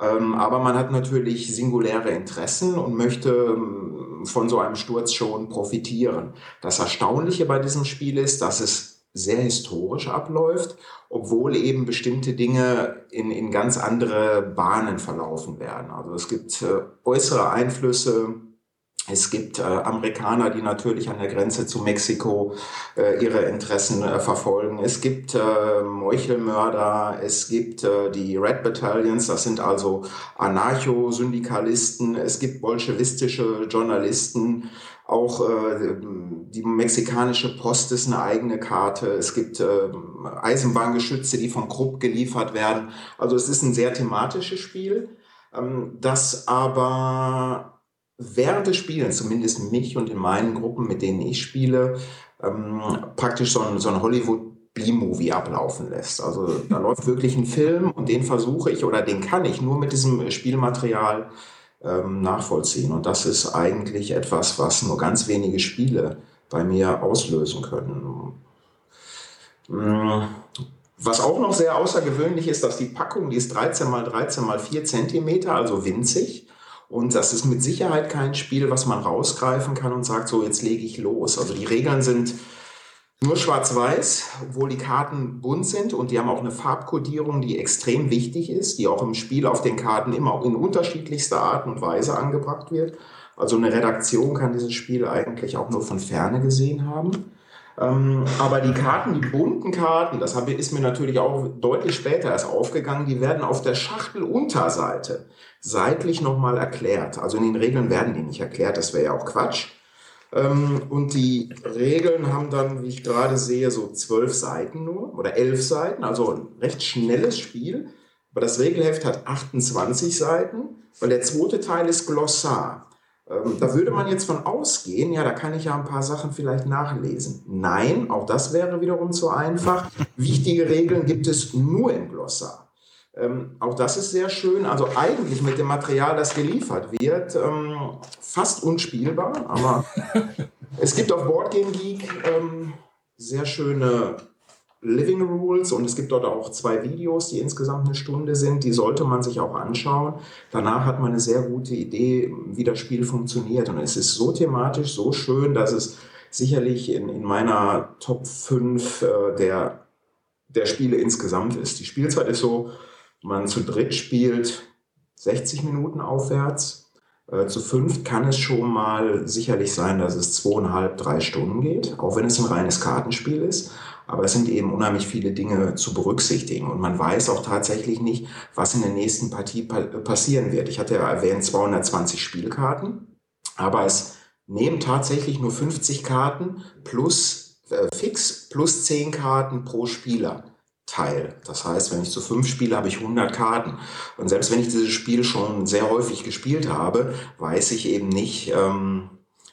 Ähm, aber man hat natürlich singuläre Interessen und möchte ähm, von so einem Sturz schon profitieren. Das Erstaunliche bei diesem Spiel ist, dass es sehr historisch abläuft, obwohl eben bestimmte Dinge in, in ganz andere Bahnen verlaufen werden. Also es gibt äh, äußere Einflüsse, es gibt äh, Amerikaner, die natürlich an der Grenze zu Mexiko äh, ihre Interessen äh, verfolgen. Es gibt äh, Meuchelmörder, es gibt äh, die Red Battalions, das sind also Anarcho-Syndikalisten, es gibt bolschewistische Journalisten, auch äh, die mexikanische Post ist eine eigene Karte. Es gibt äh, Eisenbahngeschütze, die von Krupp geliefert werden. Also es ist ein sehr thematisches Spiel, ähm, das aber während des Spielens, zumindest mich und in meinen Gruppen, mit denen ich spiele, ähm, praktisch so ein, so ein Hollywood B-Movie ablaufen lässt. Also da läuft wirklich ein Film und den versuche ich oder den kann ich nur mit diesem Spielmaterial ähm, nachvollziehen. Und das ist eigentlich etwas, was nur ganz wenige Spiele bei mir auslösen können. Mm, was auch noch sehr außergewöhnlich ist, dass die Packung, die ist 13 mal 13 mal 4 Zentimeter, also winzig. Und das ist mit Sicherheit kein Spiel, was man rausgreifen kann und sagt, so jetzt lege ich los. Also die Regeln sind nur schwarz-weiß, obwohl die Karten bunt sind und die haben auch eine Farbkodierung, die extrem wichtig ist, die auch im Spiel auf den Karten immer in unterschiedlichster Art und Weise angebracht wird. Also eine Redaktion kann dieses Spiel eigentlich auch nur von ferne gesehen haben. Ähm, aber die Karten, die bunten Karten, das ist mir natürlich auch deutlich später erst aufgegangen, die werden auf der Schachtelunterseite seitlich nochmal erklärt. Also in den Regeln werden die nicht erklärt, das wäre ja auch Quatsch. Ähm, und die Regeln haben dann, wie ich gerade sehe, so zwölf Seiten nur oder elf Seiten, also ein recht schnelles Spiel. Aber das Regelheft hat 28 Seiten, weil der zweite Teil ist Glossar. Ähm, da würde man jetzt von ausgehen, ja, da kann ich ja ein paar Sachen vielleicht nachlesen. Nein, auch das wäre wiederum zu einfach. Wichtige Regeln gibt es nur im Glossar. Ähm, auch das ist sehr schön. Also eigentlich mit dem Material, das geliefert wird, ähm, fast unspielbar. Aber es gibt auf Boardgame Geek ähm, sehr schöne Living Rules und es gibt dort auch zwei Videos, die insgesamt eine Stunde sind. Die sollte man sich auch anschauen. Danach hat man eine sehr gute Idee, wie das Spiel funktioniert. Und es ist so thematisch, so schön, dass es sicherlich in, in meiner Top 5 äh, der, der Spiele insgesamt ist. Die Spielzeit ist so, man zu dritt spielt 60 Minuten aufwärts. Äh, zu fünft kann es schon mal sicherlich sein, dass es zweieinhalb, drei Stunden geht, auch wenn es ein reines Kartenspiel ist. Aber es sind eben unheimlich viele Dinge zu berücksichtigen. Und man weiß auch tatsächlich nicht, was in der nächsten Partie passieren wird. Ich hatte ja erwähnt 220 Spielkarten, aber es nehmen tatsächlich nur 50 Karten plus äh, fix plus 10 Karten pro Spieler teil. Das heißt, wenn ich zu fünf spiele, habe ich 100 Karten. Und selbst wenn ich dieses Spiel schon sehr häufig gespielt habe, weiß ich eben nicht, ähm,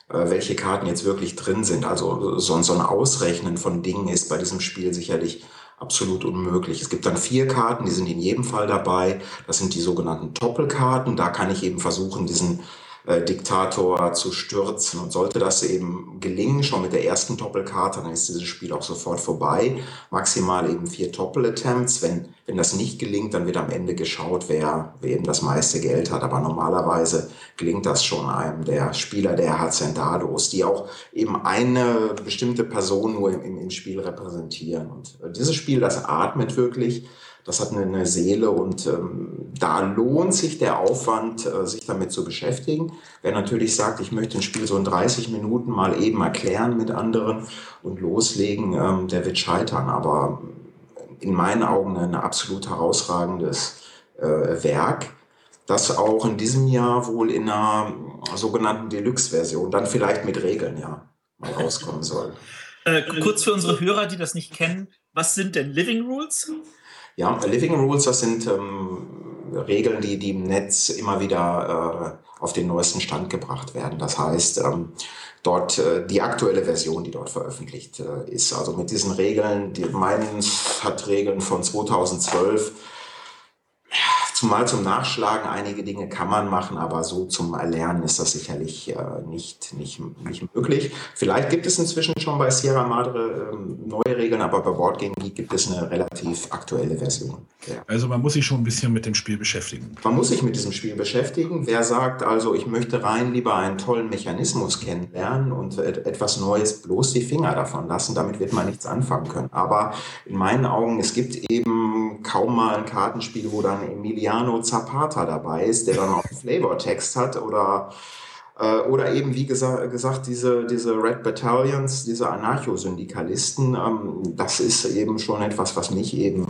äh, welche Karten jetzt wirklich drin sind. Also so, so ein Ausrechnen von Dingen ist bei diesem Spiel sicherlich absolut unmöglich. Es gibt dann vier Karten, die sind in jedem Fall dabei. Das sind die sogenannten Doppelkarten. Da kann ich eben versuchen, diesen äh, Diktator zu stürzen. Und sollte das eben gelingen, schon mit der ersten Doppelkarte, dann ist dieses Spiel auch sofort vorbei. Maximal eben vier Doppel-Attempts. Wenn, wenn das nicht gelingt, dann wird am Ende geschaut, wer, wer eben das meiste Geld hat. Aber normalerweise gelingt das schon einem der Spieler der Hacendados, die auch eben eine bestimmte Person nur im, im Spiel repräsentieren. Und dieses Spiel, das atmet wirklich Das hat eine, eine Seele und ähm, da lohnt sich der Aufwand, äh, sich damit zu beschäftigen. Wer natürlich sagt, ich möchte ein Spiel so in 30 Minuten mal eben erklären mit anderen und loslegen, ähm, der wird scheitern. Aber in meinen Augen ein absolut herausragendes äh, Werk, das auch in diesem Jahr wohl in einer sogenannten Deluxe-Version, dann vielleicht mit Regeln, ja, mal rauskommen soll. Äh, kurz für unsere Hörer, die das nicht kennen, was sind denn Living Rules? Ja, Living Rules, das sind ähm, Regeln, die, die im Netz immer wieder äh, auf den neuesten Stand gebracht werden. Das heißt, ähm, dort äh, die aktuelle Version, die dort veröffentlicht äh, ist. Also mit diesen Regeln, die meins hat Regeln von 2012 Zumal zum Nachschlagen einige Dinge kann man machen, aber so zum Erlernen ist das sicherlich äh, nicht, nicht, nicht möglich. Vielleicht gibt es inzwischen schon bei Sierra Madre ähm, neue Regeln, aber bei Boardgame Geek gibt es eine relativ aktuelle Version. Ja. Also man muss sich schon ein bisschen mit dem Spiel beschäftigen. Man muss sich mit diesem Spiel beschäftigen. Wer sagt also, ich möchte rein lieber einen tollen Mechanismus kennenlernen und etwas Neues, bloß die Finger davon lassen, damit wird man nichts anfangen können. Aber in meinen Augen, es gibt eben kaum mal ein Kartenspiel, wo dann Emilia Emiliano Zapata dabei ist, der dann auch einen Flavortext hat oder äh, oder eben, wie gesa gesagt, diese, diese Red Battalions, diese Anarcho-Syndikalisten, ähm, das ist eben schon etwas, was mich eben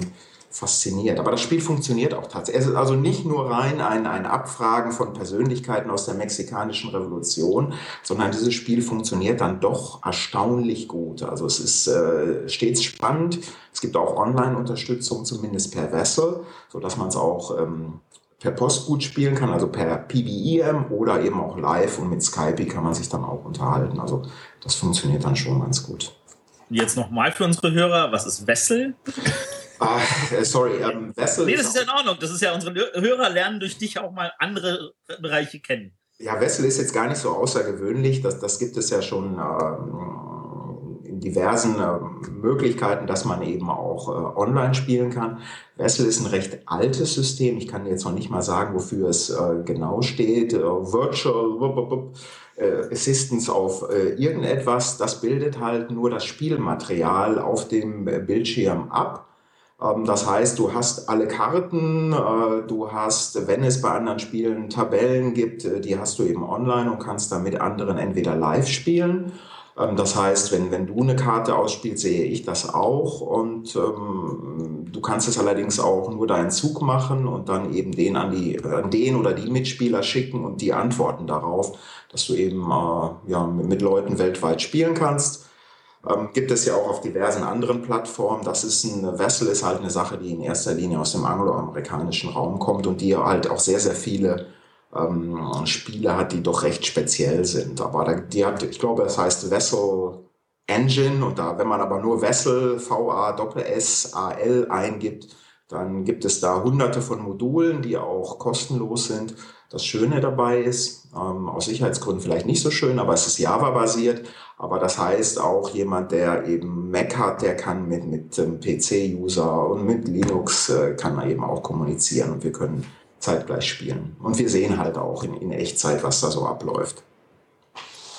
fasziniert. Aber das Spiel funktioniert auch tatsächlich. Es ist also nicht nur rein ein, ein Abfragen von Persönlichkeiten aus der mexikanischen Revolution, sondern dieses Spiel funktioniert dann doch erstaunlich gut. Also es ist äh, stets spannend. Es gibt auch Online-Unterstützung, zumindest per Vessel, sodass man es auch ähm, per Post gut spielen kann, also per PBEM oder eben auch live und mit Skype kann man sich dann auch unterhalten. Also das funktioniert dann schon ganz gut. Jetzt nochmal für unsere Hörer, was ist Wessel? Ah, äh, sorry, ähm, Wessel. Nee, das ist ja in Ordnung. Das ist ja, unsere Hörer lernen durch dich auch mal andere Bereiche kennen. Ja, Wessel ist jetzt gar nicht so außergewöhnlich. Das, das gibt es ja schon ähm, in diversen äh, Möglichkeiten, dass man eben auch äh, online spielen kann. Wessel ist ein recht altes System. Ich kann jetzt noch nicht mal sagen, wofür es äh, genau steht. Äh, Virtual äh, Assistance auf irgendetwas. Das bildet halt nur das Spielmaterial auf dem Bildschirm ab ähm, das heißt, du hast alle Karten, äh, du hast, wenn es bei anderen Spielen Tabellen gibt, äh, die hast du eben online und kannst dann mit anderen entweder live spielen. Ähm, das heißt, wenn, wenn du eine Karte ausspielst, sehe ich das auch. Und ähm, du kannst es allerdings auch nur deinen Zug machen und dann eben den an, die, an den oder die Mitspieler schicken und die antworten darauf, dass du eben äh, ja, mit Leuten weltweit spielen kannst. Ähm, gibt es ja auch auf diversen anderen Plattformen. Das ist ein Vessel, ist halt eine Sache, die in erster Linie aus dem angloamerikanischen Raum kommt und die halt auch sehr, sehr viele ähm, Spiele hat, die doch recht speziell sind. Aber da, die hat, ich glaube, es heißt Vessel Engine und da, wenn man aber nur Vessel, V-A-S-S-A-L eingibt, dann gibt es da hunderte von Modulen, die auch kostenlos sind. Das Schöne dabei ist, ähm, aus Sicherheitsgründen vielleicht nicht so schön, aber es ist Java-basiert. Aber das heißt auch jemand, der eben Mac hat, der kann mit, mit ähm, PC-User und mit Linux äh, kann eben auch kommunizieren und wir können zeitgleich spielen. Und wir sehen halt auch in, in Echtzeit, was da so abläuft.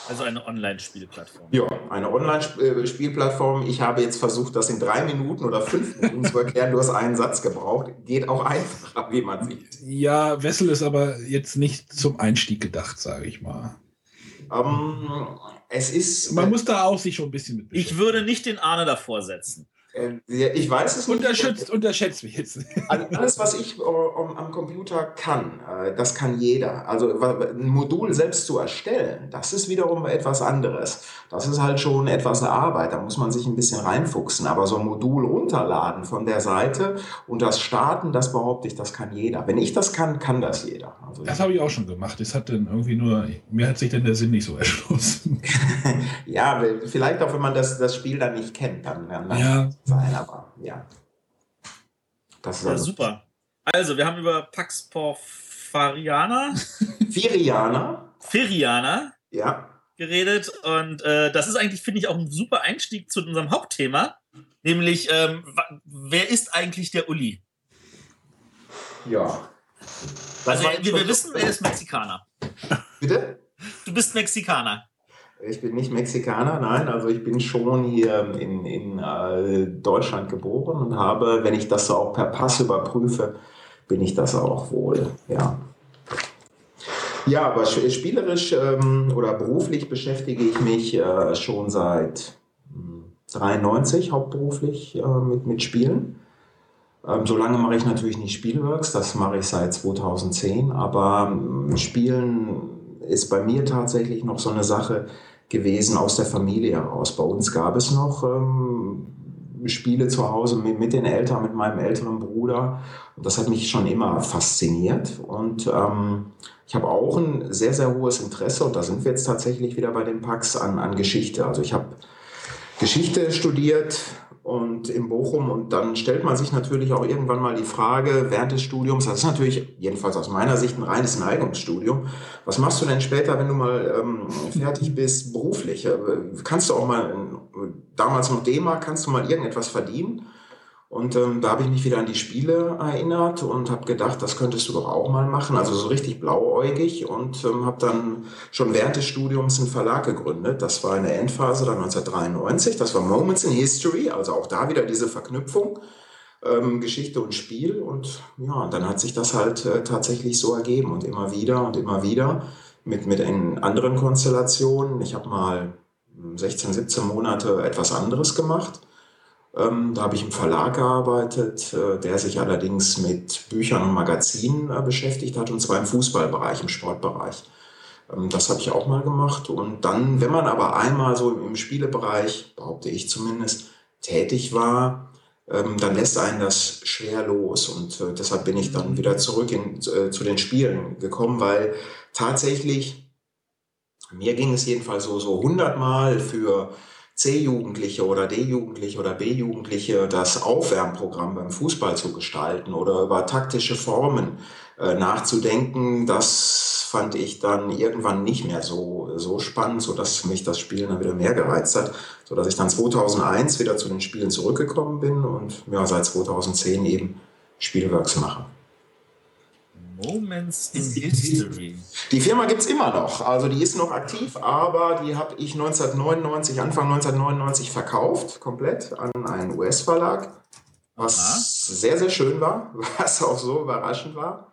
Also eine Online-Spielplattform. Ja, eine Online-Spielplattform. Ich habe jetzt versucht, das in drei Minuten oder fünf Minuten zu erklären. Du hast einen Satz gebraucht. Geht auch einfacher, wie man sieht. Ja, Wessel ist aber jetzt nicht zum Einstieg gedacht, sage ich mal. Ähm, es ist. Man muss da auch sich schon ein bisschen mit Ich würde nicht den Arne davor setzen. Äh, ich weiß es nicht. Unterschätzt, unterschätzt mich jetzt. Alles, was ich äh, am Computer kann, äh, das kann jeder. Also ein Modul selbst zu erstellen, das ist wiederum etwas anderes. Das ist halt schon etwas Arbeit, da muss man sich ein bisschen reinfuchsen. Aber so ein Modul runterladen von der Seite und das starten, das behaupte ich, das kann jeder. Wenn ich das kann, kann das jeder. Also das habe ich auch schon gemacht. Das hat dann irgendwie nur, mir hat sich dann der Sinn nicht so erschlossen. ja, vielleicht auch, wenn man das, das Spiel dann nicht kennt, dann, dann ja sein, aber ja. Das ist ja, also super. Also, wir haben über Pax Porfariana. Feriana. Feriana. Ja. Geredet und äh, das ist eigentlich, finde ich, auch ein super Einstieg zu unserem Hauptthema, nämlich ähm, wer ist eigentlich der Uli? Ja. Also, wir, wir wissen, er ist Mexikaner. Bitte? Du bist Mexikaner. Ich bin nicht Mexikaner, nein, also ich bin schon hier in, in äh, Deutschland geboren und habe, wenn ich das auch per Pass überprüfe, bin ich das auch wohl, ja. Ja, aber spielerisch ähm, oder beruflich beschäftige ich mich äh, schon seit 93 hm, hauptberuflich äh, mit, mit Spielen. Ähm, so lange mache ich natürlich nicht Spielworks, das mache ich seit 2010, aber ähm, Spielen ist bei mir tatsächlich noch so eine Sache gewesen aus der Familie heraus. Bei uns gab es noch ähm, Spiele zu Hause mit, mit, den Eltern, mit meinem älteren Bruder. Und das hat mich schon immer fasziniert. Und ähm, ich habe auch ein sehr, sehr hohes Interesse, und da sind wir jetzt tatsächlich wieder bei den Packs, an, an Geschichte. Also ich habe Geschichte studiert, und in Bochum. Und dann stellt man sich natürlich auch irgendwann mal die Frage während des Studiums, das ist natürlich jedenfalls aus meiner Sicht ein reines Neigungsstudium. Was machst du denn später, wenn du mal ähm, fertig bist, beruflich? Äh, kannst du auch mal, damals noch D-Mark, kannst du mal irgendetwas verdienen? Und ähm, da habe ich mich wieder an die Spiele erinnert und habe gedacht, das könntest du doch auch mal machen. Also so richtig blauäugig und ähm, habe dann schon während des Studiums einen Verlag gegründet. Das war in der Endphase dann 1993. Das war Moments in History, also auch da wieder diese Verknüpfung. Ähm, Geschichte und Spiel und ja, dann hat sich das halt äh, tatsächlich so ergeben und immer wieder und immer wieder mit, mit anderen Konstellationen. Ich habe mal 16, 17 Monate etwas anderes gemacht ähm, da habe ich im Verlag gearbeitet, äh, der sich allerdings mit Büchern und Magazinen äh, beschäftigt hat, und zwar im Fußballbereich, im Sportbereich. Ähm, das habe ich auch mal gemacht. Und dann, wenn man aber einmal so im Spielebereich, behaupte ich zumindest, tätig war, ähm, dann lässt einen das schwer los. Und äh, deshalb bin ich dann wieder zurück in, äh, zu den Spielen gekommen, weil tatsächlich, mir ging es jedenfalls so, so hundertmal für C-Jugendliche oder D-Jugendliche oder B-Jugendliche das Aufwärmprogramm beim Fußball zu gestalten oder über taktische Formen äh, nachzudenken, das fand ich dann irgendwann nicht mehr so, so spannend, sodass mich das Spielen dann wieder mehr gereizt hat, sodass ich dann 2001 wieder zu den Spielen zurückgekommen bin und ja, seit 2010 eben Spielworks mache. Moments in History. Die Firma gibt es immer noch. Also die ist noch aktiv, aber die habe ich 1999, Anfang 1999 verkauft, komplett an einen US-Verlag. Was Aha. sehr, sehr schön war, was auch so überraschend war.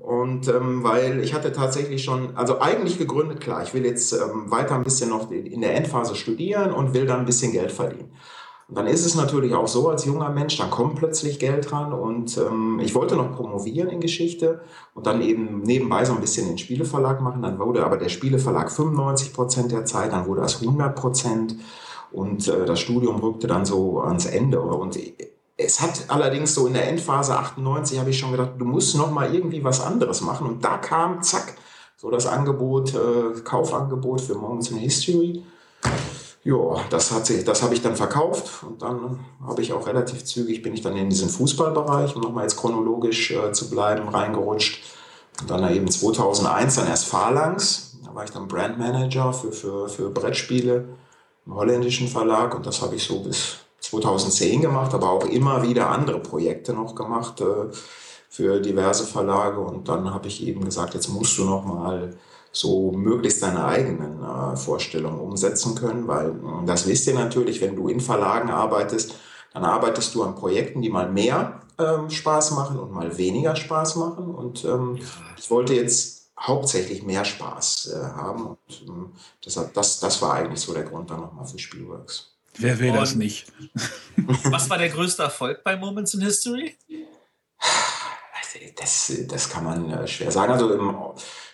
Und ähm, weil ich hatte tatsächlich schon, also eigentlich gegründet, klar, ich will jetzt ähm, weiter ein bisschen noch in der Endphase studieren und will dann ein bisschen Geld verdienen. Und dann ist es natürlich auch so als junger Mensch, dann kommt plötzlich Geld dran und ähm, ich wollte noch promovieren in Geschichte und dann eben nebenbei so ein bisschen den Spieleverlag machen. Dann wurde aber der Spieleverlag 95 Prozent der Zeit, dann wurde das 100 Prozent und äh, das Studium rückte dann so ans Ende. Und es hat allerdings so in der Endphase 98 habe ich schon gedacht, du musst noch mal irgendwie was anderes machen und da kam zack so das Angebot, äh, Kaufangebot für Moments in History ja, das hat sich, das habe ich dann verkauft und dann habe ich auch relativ zügig bin ich dann in diesen Fußballbereich, um nochmal jetzt chronologisch äh, zu bleiben, reingerutscht. Und dann eben 2001 dann erst Phalanx, da war ich dann Brandmanager für, für, für Brettspiele im holländischen Verlag und das habe ich so bis 2010 gemacht, aber auch immer wieder andere Projekte noch gemacht äh, für diverse Verlage und dann habe ich eben gesagt, jetzt musst du noch mal so möglichst deine eigenen äh, Vorstellungen umsetzen können, weil äh, das wisst ihr natürlich, wenn du in Verlagen arbeitest, dann arbeitest du an Projekten, die mal mehr ähm, Spaß machen und mal weniger Spaß machen. Und ähm, ich wollte jetzt hauptsächlich mehr Spaß äh, haben. Und ähm, deshalb, das, das war eigentlich so der Grund dann nochmal für Spielworks. Wer will und das nicht? Was war der größte Erfolg bei Moments in History? Das, das kann man äh, schwer sagen. Also im,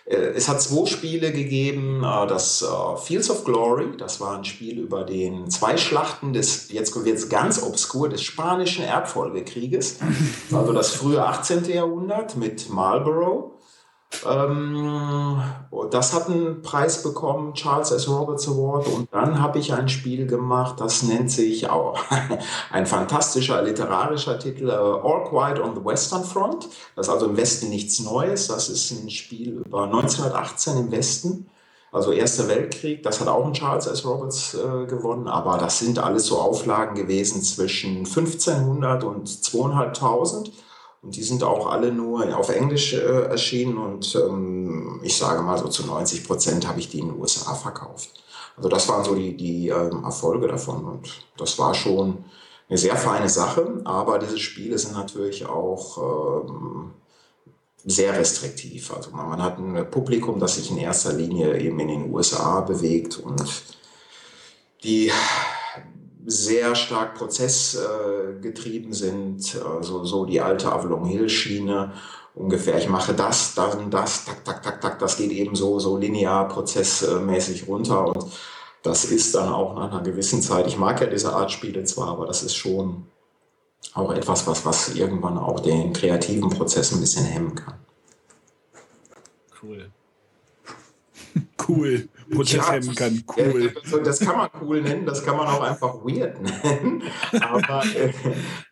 äh, es hat zwei Spiele gegeben. Äh, das Fields of Glory, das war ein Spiel über den zwei Schlachten des, jetzt wird es ganz obskur, des spanischen Erbfolgekrieges. Also das frühe 18. Jahrhundert mit Marlborough. Ähm, das hat einen Preis bekommen, Charles S. Roberts Award. Und dann habe ich ein Spiel gemacht, das nennt sich auch ein fantastischer literarischer Titel, All Quiet on the Western Front. Das ist also im Westen nichts Neues. Das ist ein Spiel über 1918 im Westen. Also Erster Weltkrieg, das hat auch ein Charles S. Roberts äh, gewonnen, aber das sind alles so Auflagen gewesen zwischen 1500 und 2500. Und die sind auch alle nur auf Englisch äh, erschienen und ähm, ich sage mal so zu 90 Prozent habe ich die in den USA verkauft. Also das waren so die, die ähm, Erfolge davon und das war schon eine sehr feine Sache, aber diese Spiele sind natürlich auch ähm, sehr restriktiv. Also man, man, hat ein Publikum, das sich in erster Linie eben in den USA bewegt und die sehr stark prozessgetrieben äh, sind, also so die alte Avalon Hill Schiene ungefähr. Ich mache das, dann das, tak, tak, tak, tak. Das geht eben so, so linear prozessmäßig runter und das ist dann auch nach einer gewissen Zeit. Ich mag ja diese Art Spiele zwar, aber das ist schon auch etwas, was, was irgendwann auch den kreativen Prozess ein bisschen hemmen kann. Cool. cool. Prozess ja, hemmen kann. Cool. Das kann man cool nennen, das kann man auch einfach weird nennen. Aber äh,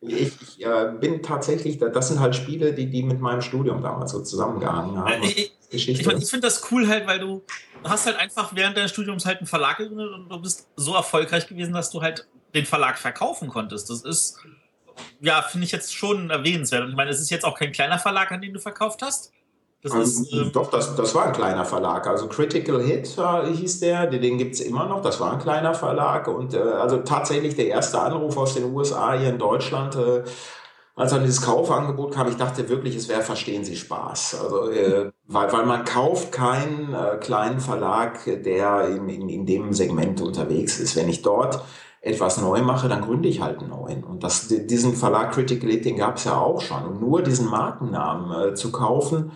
ich, ich äh, bin tatsächlich, das sind halt Spiele, die, die mit meinem Studium damals so zusammengehangen haben. Äh, ich, ich, ich, ich finde das cool halt, weil du hast halt einfach während deines Studiums halt einen Verlag gegründet und du bist so erfolgreich gewesen, dass du halt den Verlag verkaufen konntest. Das ist, ja, finde ich jetzt schon erwähnenswert. Und ich meine, es ist jetzt auch kein kleiner Verlag, an den du verkauft hast. Das ähm, ist, ähm, Doch, das, das war ein kleiner Verlag. Also Critical Hit äh, hieß der, den gibt es immer noch. Das war ein kleiner Verlag. Und äh, also tatsächlich der erste Anruf aus den USA hier in Deutschland. Äh, als dann dieses Kaufangebot kam, ich dachte wirklich, es wäre Verstehen Sie Spaß. Also, äh, weil, weil man kauft keinen äh, kleinen Verlag, der in, in, in dem Segment unterwegs ist. Wenn ich dort etwas neu mache, dann gründe ich halt einen neuen. Und das, diesen Verlag Critical Hit, den gab es ja auch schon. Und nur diesen Markennamen äh, zu kaufen,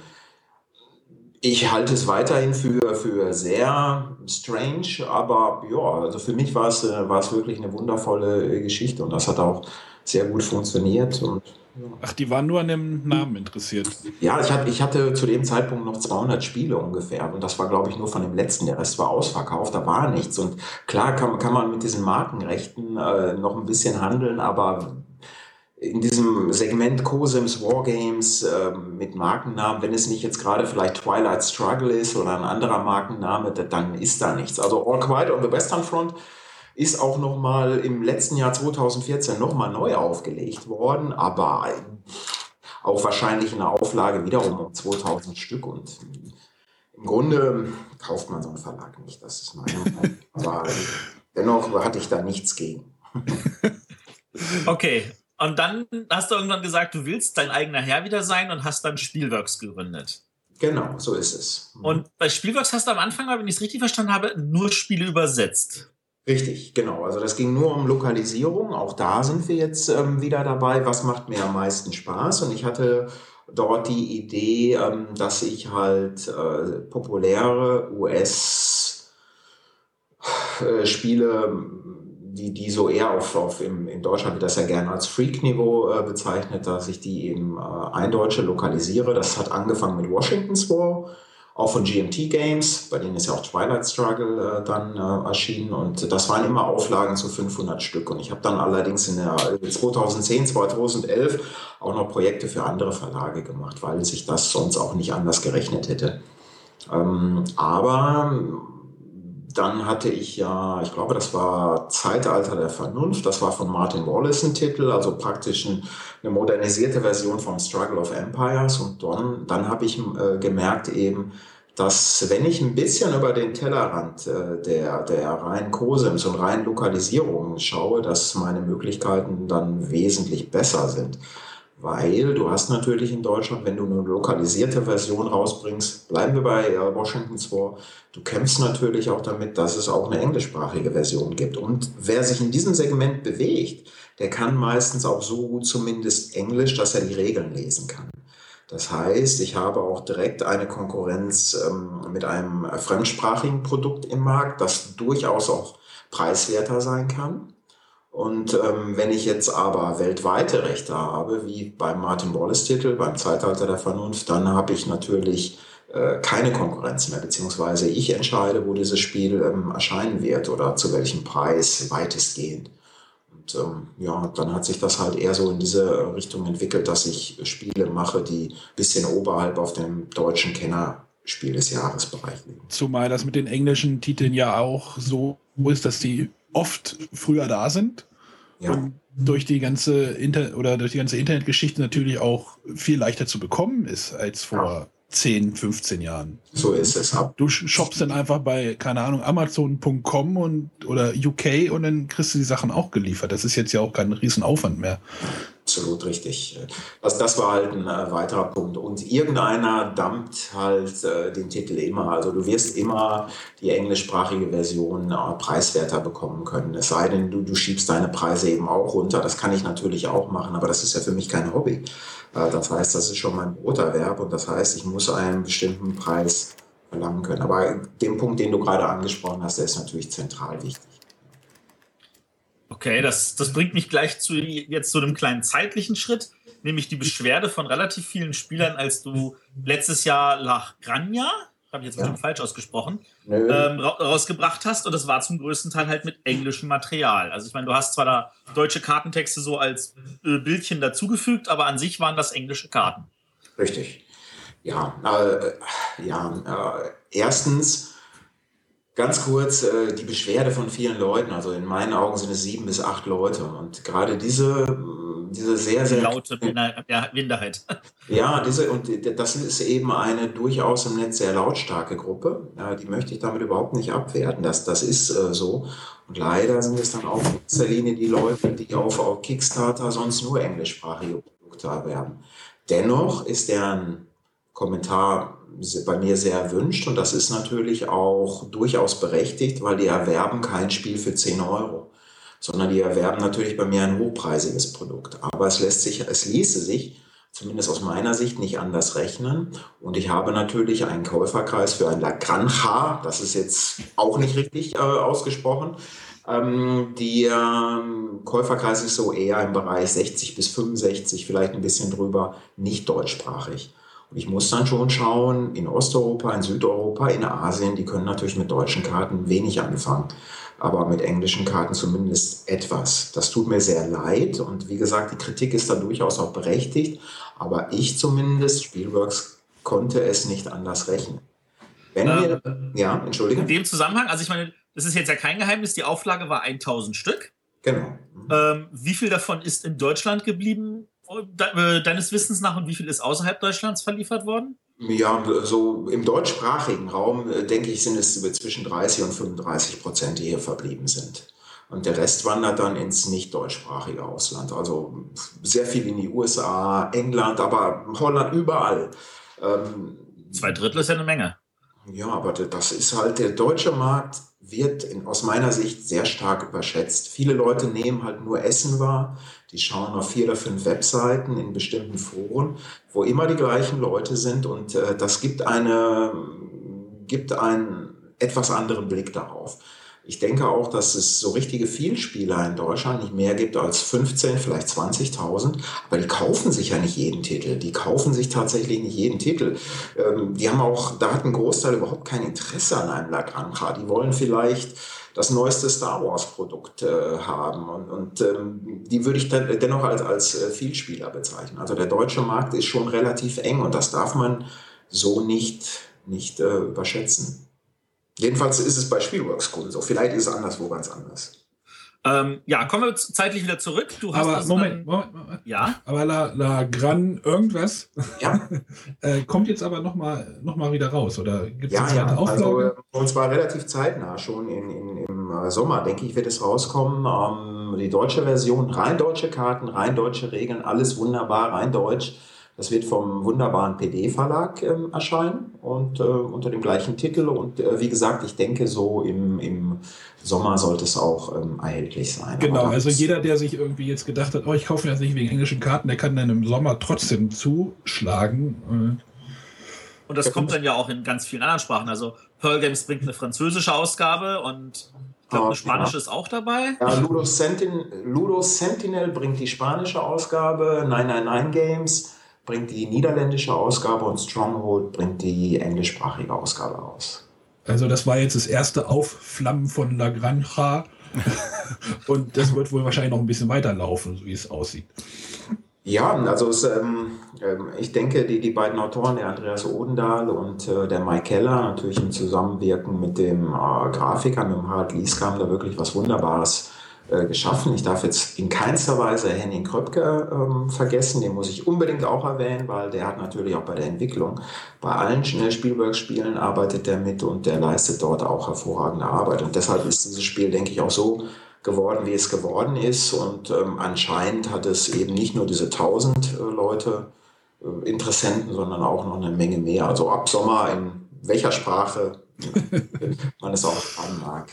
ich halte es weiterhin für, für sehr strange, aber ja, also für mich war es, äh, war es wirklich eine wundervolle äh, Geschichte und das hat auch sehr gut funktioniert. Und, ja. Ach, die waren nur an dem Namen interessiert. Ja, ich hatte, ich hatte zu dem Zeitpunkt noch 200 Spiele ungefähr und das war, glaube ich, nur von dem letzten. Der Rest war ausverkauft, da war nichts. Und klar kann, kann man mit diesen Markenrechten äh, noch ein bisschen handeln, aber in diesem Segment COSIMs Wargames äh, mit Markennamen, wenn es nicht jetzt gerade vielleicht Twilight Struggle ist oder ein anderer Markenname, dann ist da nichts. Also All Quiet on the Western Front ist auch noch mal im letzten Jahr 2014 noch mal neu aufgelegt worden, aber auch wahrscheinlich in der Auflage wiederum um 2000 Stück und im Grunde kauft man so einen Verlag nicht, das ist meine Meinung. Aber dennoch hatte ich da nichts gegen. Okay, und dann hast du irgendwann gesagt, du willst dein eigener Herr wieder sein und hast dann Spielworks gegründet. Genau, so ist es. Mhm. Und bei Spielworks hast du am Anfang, wenn ich es richtig verstanden habe, nur Spiele übersetzt. Richtig, genau. Also das ging nur um Lokalisierung. Auch da sind wir jetzt ähm, wieder dabei. Was macht mir am meisten Spaß? Und ich hatte dort die Idee, ähm, dass ich halt äh, populäre US-Spiele die, die so eher auf, auf im, in Deutschland wird das ja gerne als Freak-Niveau äh, bezeichnet, dass ich die eben äh, eindeutsche lokalisiere. Das hat angefangen mit Washington's War, auch von GMT Games, bei denen ist ja auch Twilight Struggle äh, dann äh, erschienen und das waren immer Auflagen zu 500 Stück und ich habe dann allerdings in der 2010, 2011 auch noch Projekte für andere Verlage gemacht, weil sich das sonst auch nicht anders gerechnet hätte. Ähm, aber dann hatte ich ja, ich glaube, das war Zeitalter der Vernunft. Das war von Martin Wallace ein Titel, also praktisch eine modernisierte Version vom Struggle of Empires. Und dann, dann habe ich äh, gemerkt eben, dass wenn ich ein bisschen über den Tellerrand äh, der, der reinen Cosems und reinen Lokalisierungen schaue, dass meine Möglichkeiten dann wesentlich besser sind. Weil du hast natürlich in Deutschland, wenn du eine lokalisierte Version rausbringst, bleiben wir bei äh, Washington's War, du kämpfst natürlich auch damit, dass es auch eine englischsprachige Version gibt. Und wer sich in diesem Segment bewegt, der kann meistens auch so gut zumindest Englisch, dass er die Regeln lesen kann. Das heißt, ich habe auch direkt eine Konkurrenz ähm, mit einem fremdsprachigen Produkt im Markt, das durchaus auch preiswerter sein kann. Und ähm, wenn ich jetzt aber weltweite Rechte habe, wie beim Martin Wallace-Titel, beim Zeitalter der Vernunft, dann habe ich natürlich äh, keine Konkurrenz mehr, beziehungsweise ich entscheide, wo dieses Spiel ähm, erscheinen wird oder zu welchem Preis weitestgehend. Und ähm, ja, dann hat sich das halt eher so in diese Richtung entwickelt, dass ich Spiele mache, die bisschen oberhalb auf dem deutschen Kennerspiel des Jahres Bereich liegen. Zumal das mit den englischen Titeln ja auch so ist, dass die oft früher da sind. Ja. Und durch die ganze Inter oder durch die ganze Internetgeschichte natürlich auch viel leichter zu bekommen ist als vor 10, 15 Jahren. So ist es. Du shoppst dann einfach bei, keine Ahnung, Amazon.com und oder UK und dann kriegst du die Sachen auch geliefert. Das ist jetzt ja auch kein Riesenaufwand mehr. Absolut richtig. Das, das war halt ein äh, weiterer Punkt. Und irgendeiner dumpt halt äh, den Titel immer. Also du wirst immer die englischsprachige Version äh, preiswerter bekommen können. Es sei denn, du, du schiebst deine Preise eben auch runter. Das kann ich natürlich auch machen, aber das ist ja für mich kein Hobby. Äh, das heißt, das ist schon mein Broterwerb und das heißt, ich muss einen bestimmten Preis verlangen können. Aber den Punkt, den du gerade angesprochen hast, der ist natürlich zentral wichtig. Okay, das, das bringt mich gleich zu jetzt zu einem kleinen zeitlichen Schritt, nämlich die Beschwerde von relativ vielen Spielern, als du letztes Jahr La Granja, habe ich jetzt bestimmt ja. falsch ausgesprochen, ähm, rausgebracht hast. Und das war zum größten Teil halt mit englischem Material. Also ich meine, du hast zwar da deutsche Kartentexte so als äh, Bildchen dazugefügt, aber an sich waren das englische Karten. Richtig. Ja, äh, ja. Äh, erstens Ganz kurz, äh, die Beschwerde von vielen Leuten, also in meinen Augen sind es sieben bis acht Leute. Und gerade diese, diese sehr, sehr. Laute Minderheit. Ja, diese, und das ist eben eine durchaus im Netz sehr lautstarke Gruppe. Die möchte ich damit überhaupt nicht abwerten. Das, das ist äh, so. Und leider sind es dann auch in erster Linie die Leute, die auf, auf Kickstarter sonst nur englischsprachige Produkte erwerben. Dennoch ist deren Kommentar bei mir sehr erwünscht und das ist natürlich auch durchaus berechtigt, weil die erwerben kein Spiel für 10 Euro, sondern die erwerben natürlich bei mir ein hochpreisiges Produkt. Aber es lässt sich, es ließe sich zumindest aus meiner Sicht nicht anders rechnen. Und ich habe natürlich einen Käuferkreis für ein La Granja, das ist jetzt auch nicht richtig äh, ausgesprochen. Ähm, die ähm, Käuferkreis ist so eher im Bereich 60 bis 65, vielleicht ein bisschen drüber, nicht deutschsprachig. Und ich muss dann schon schauen, in Osteuropa, in Südeuropa, in Asien, die können natürlich mit deutschen Karten wenig anfangen, aber mit englischen Karten zumindest etwas. Das tut mir sehr leid und wie gesagt, die Kritik ist da durchaus auch berechtigt, aber ich zumindest, Spielworks, konnte es nicht anders rechnen. Wenn wir, ähm, ja, entschuldige. In dem Zusammenhang, also ich meine, das ist jetzt ja kein Geheimnis, die Auflage war 1000 Stück. Genau. Ähm, wie viel davon ist in Deutschland geblieben? Äh, deines Wissens nach und wie viel ist außerhalb Deutschlands verliefert worden? Ja, so im deutschsprachigen Raum, äh, denke ich, sind es zwischen 30 und 35 Prozent, die hier verblieben sind. Und der Rest wandert dann ins nicht deutschsprachige Ausland. Also sehr viel in die USA, England, aber Holland, überall. Ähm, Zwei Drittel ist ja eine Menge. Ja, aber das ist halt, der deutsche Markt wird in, aus meiner Sicht sehr stark überschätzt. Viele Leute nehmen halt nur Essen wahr. Die schauen auf vier oder fünf Webseiten in bestimmten Foren, wo immer die gleichen Leute sind und äh, das gibt eine, gibt einen etwas anderen Blick darauf. Ich denke auch, dass es so richtige Vielspieler in Deutschland nicht mehr gibt als 15, vielleicht 20.000. Aber die kaufen sich ja nicht jeden Titel. Die kaufen sich tatsächlich nicht jeden Titel. Ähm, die haben auch, da hat ein Großteil überhaupt kein Interesse an einem Lagrange. Die wollen vielleicht das neueste Star Wars Produkt äh, haben. Und, und ähm, die würde ich dann dennoch als, als äh, Vielspieler bezeichnen. Also der deutsche Markt ist schon relativ eng und das darf man so nicht, nicht äh, überschätzen. Jedenfalls ist es bei Spielworks-Kunden so. Vielleicht ist es anderswo ganz anders. Ähm, ja, kommen wir zeitlich wieder zurück. Du hast aber Moment, Moment, Moment, Ja. Aber La, La Gran irgendwas ja. äh, kommt jetzt aber nochmal noch mal wieder raus, oder gibt es ja, ja. Also, und zwar relativ zeitnah, schon in, in, im äh, Sommer, denke ich, wird es rauskommen. Ähm, die deutsche Version, rein deutsche Karten, rein deutsche Regeln, alles wunderbar, rein deutsch. Das wird vom wunderbaren PD-Verlag ähm, erscheinen und äh, unter dem gleichen Titel. Und äh, wie gesagt, ich denke, so im, im Sommer sollte es auch ähm, erhältlich sein. Genau, also jeder, der sich irgendwie jetzt gedacht hat, oh, ich kaufe mir das nicht wegen englischen Karten, der kann dann im Sommer trotzdem zuschlagen. Und das kommt dann ja auch in ganz vielen anderen Sprachen. Also Pearl Games bringt eine französische Ausgabe und ich glaube, eine spanische ja. ist auch dabei. Ja, Ludo, Sentin Ludo Sentinel bringt die spanische Ausgabe, 999 Games bringt die niederländische Ausgabe und Stronghold bringt die englischsprachige Ausgabe aus. Also das war jetzt das erste Aufflammen von La Granja und das wird wohl wahrscheinlich noch ein bisschen weiterlaufen, so wie es aussieht. Ja, also es, ähm, ähm, ich denke, die, die beiden Autoren, der Andreas Odendahl und äh, der Mike Keller, natürlich im Zusammenwirken mit dem äh, Grafiker, mit dem Harald Lies, haben da wirklich was Wunderbares äh, geschaffen. Ich darf jetzt in keinster Weise Henning Kröpke ähm, vergessen, den muss ich unbedingt auch erwähnen, weil der hat natürlich auch bei der Entwicklung, bei allen Spielworks-Spielen arbeitet der mit und der leistet dort auch hervorragende Arbeit. Und deshalb ist dieses Spiel, denke ich, auch so geworden, wie es geworden ist. Und ähm, anscheinend hat es eben nicht nur diese 1000 äh, Leute, äh, Interessenten, sondern auch noch eine Menge mehr. Also ab Sommer in welcher Sprache man es auch fragen mag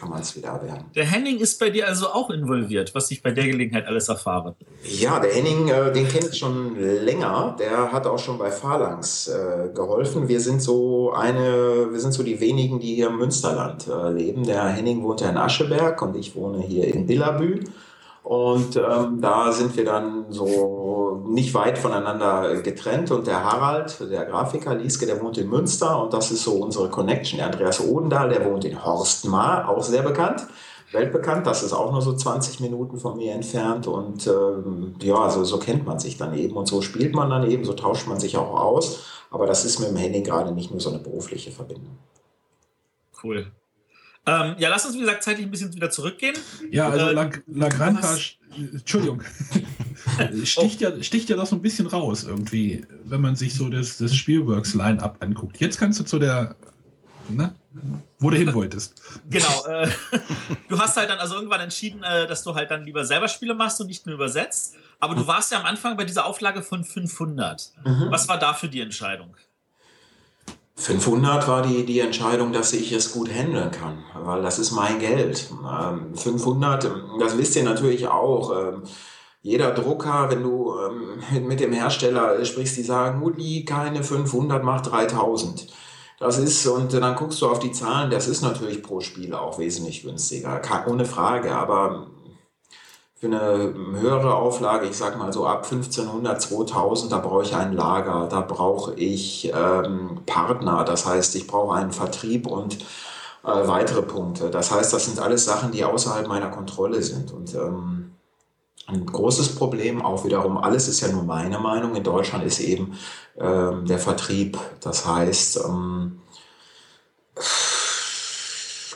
kann man es wieder erwerben. Der Henning ist bei dir also auch involviert, was ich bei der Gelegenheit alles erfahre. Ja, der Henning, äh, den kenne ich schon länger. Der hat auch schon bei Phalanx äh, geholfen. Wir sind so eine, wir sind so die wenigen, die hier im Münsterland äh, leben. Der Henning wohnt ja in Ascheberg und ich wohne hier in Billabü. Und ähm, da sind wir dann so nicht weit voneinander getrennt. Und der Harald, der Grafiker Lieske, der wohnt in Münster und das ist so unsere Connection. Der Andreas Odendahl, der wohnt in Horstmar, auch sehr bekannt, weltbekannt. Das ist auch nur so 20 Minuten von mir entfernt. Und ähm, ja, so, so kennt man sich dann eben und so spielt man dann eben, so tauscht man sich auch aus. Aber das ist mit dem Henning gerade nicht nur so eine berufliche Verbindung. Cool. Ähm, ja, lass uns, wie gesagt, zeitlich ein bisschen wieder zurückgehen. Ja, also äh, La, La Granja, Entschuldigung, sticht, ja, sticht ja das so ein bisschen raus irgendwie, wenn man sich so das, das Spielworks-Line-Up anguckt. Jetzt kannst du zu der, ne, wo du hin wolltest. Genau. Äh, du hast halt dann also irgendwann entschieden, äh, dass du halt dann lieber selber Spiele machst und nicht nur übersetzt. Aber du warst ja am Anfang bei dieser Auflage von 500. Mhm. Was war da für die Entscheidung? 500 war die, die Entscheidung, dass ich es gut handeln kann, weil das ist mein Geld. 500, ähm, das wisst ihr natürlich auch. Ähm, jeder Drucker, wenn du ähm, mit dem Hersteller sprichst, die sagen, Uli, keine 500, mach 3000. Das ist, und dann guckst du auf die Zahlen, das ist natürlich pro Spiel auch wesentlich günstiger, ohne Frage, aber für eine höhere Auflage, ich sag mal so ab 1500, 2000, da brauche ich ein Lager, da brauche ich ähm, Partner, das heißt, ich brauche einen Vertrieb und äh, weitere Punkte. Das heißt, das sind alles Sachen, die außerhalb meiner Kontrolle sind. Und ähm, ein großes Problem, auch wiederum, alles ist ja nur meine Meinung, in Deutschland ist eben ähm, der Vertrieb. Das heißt, ähm,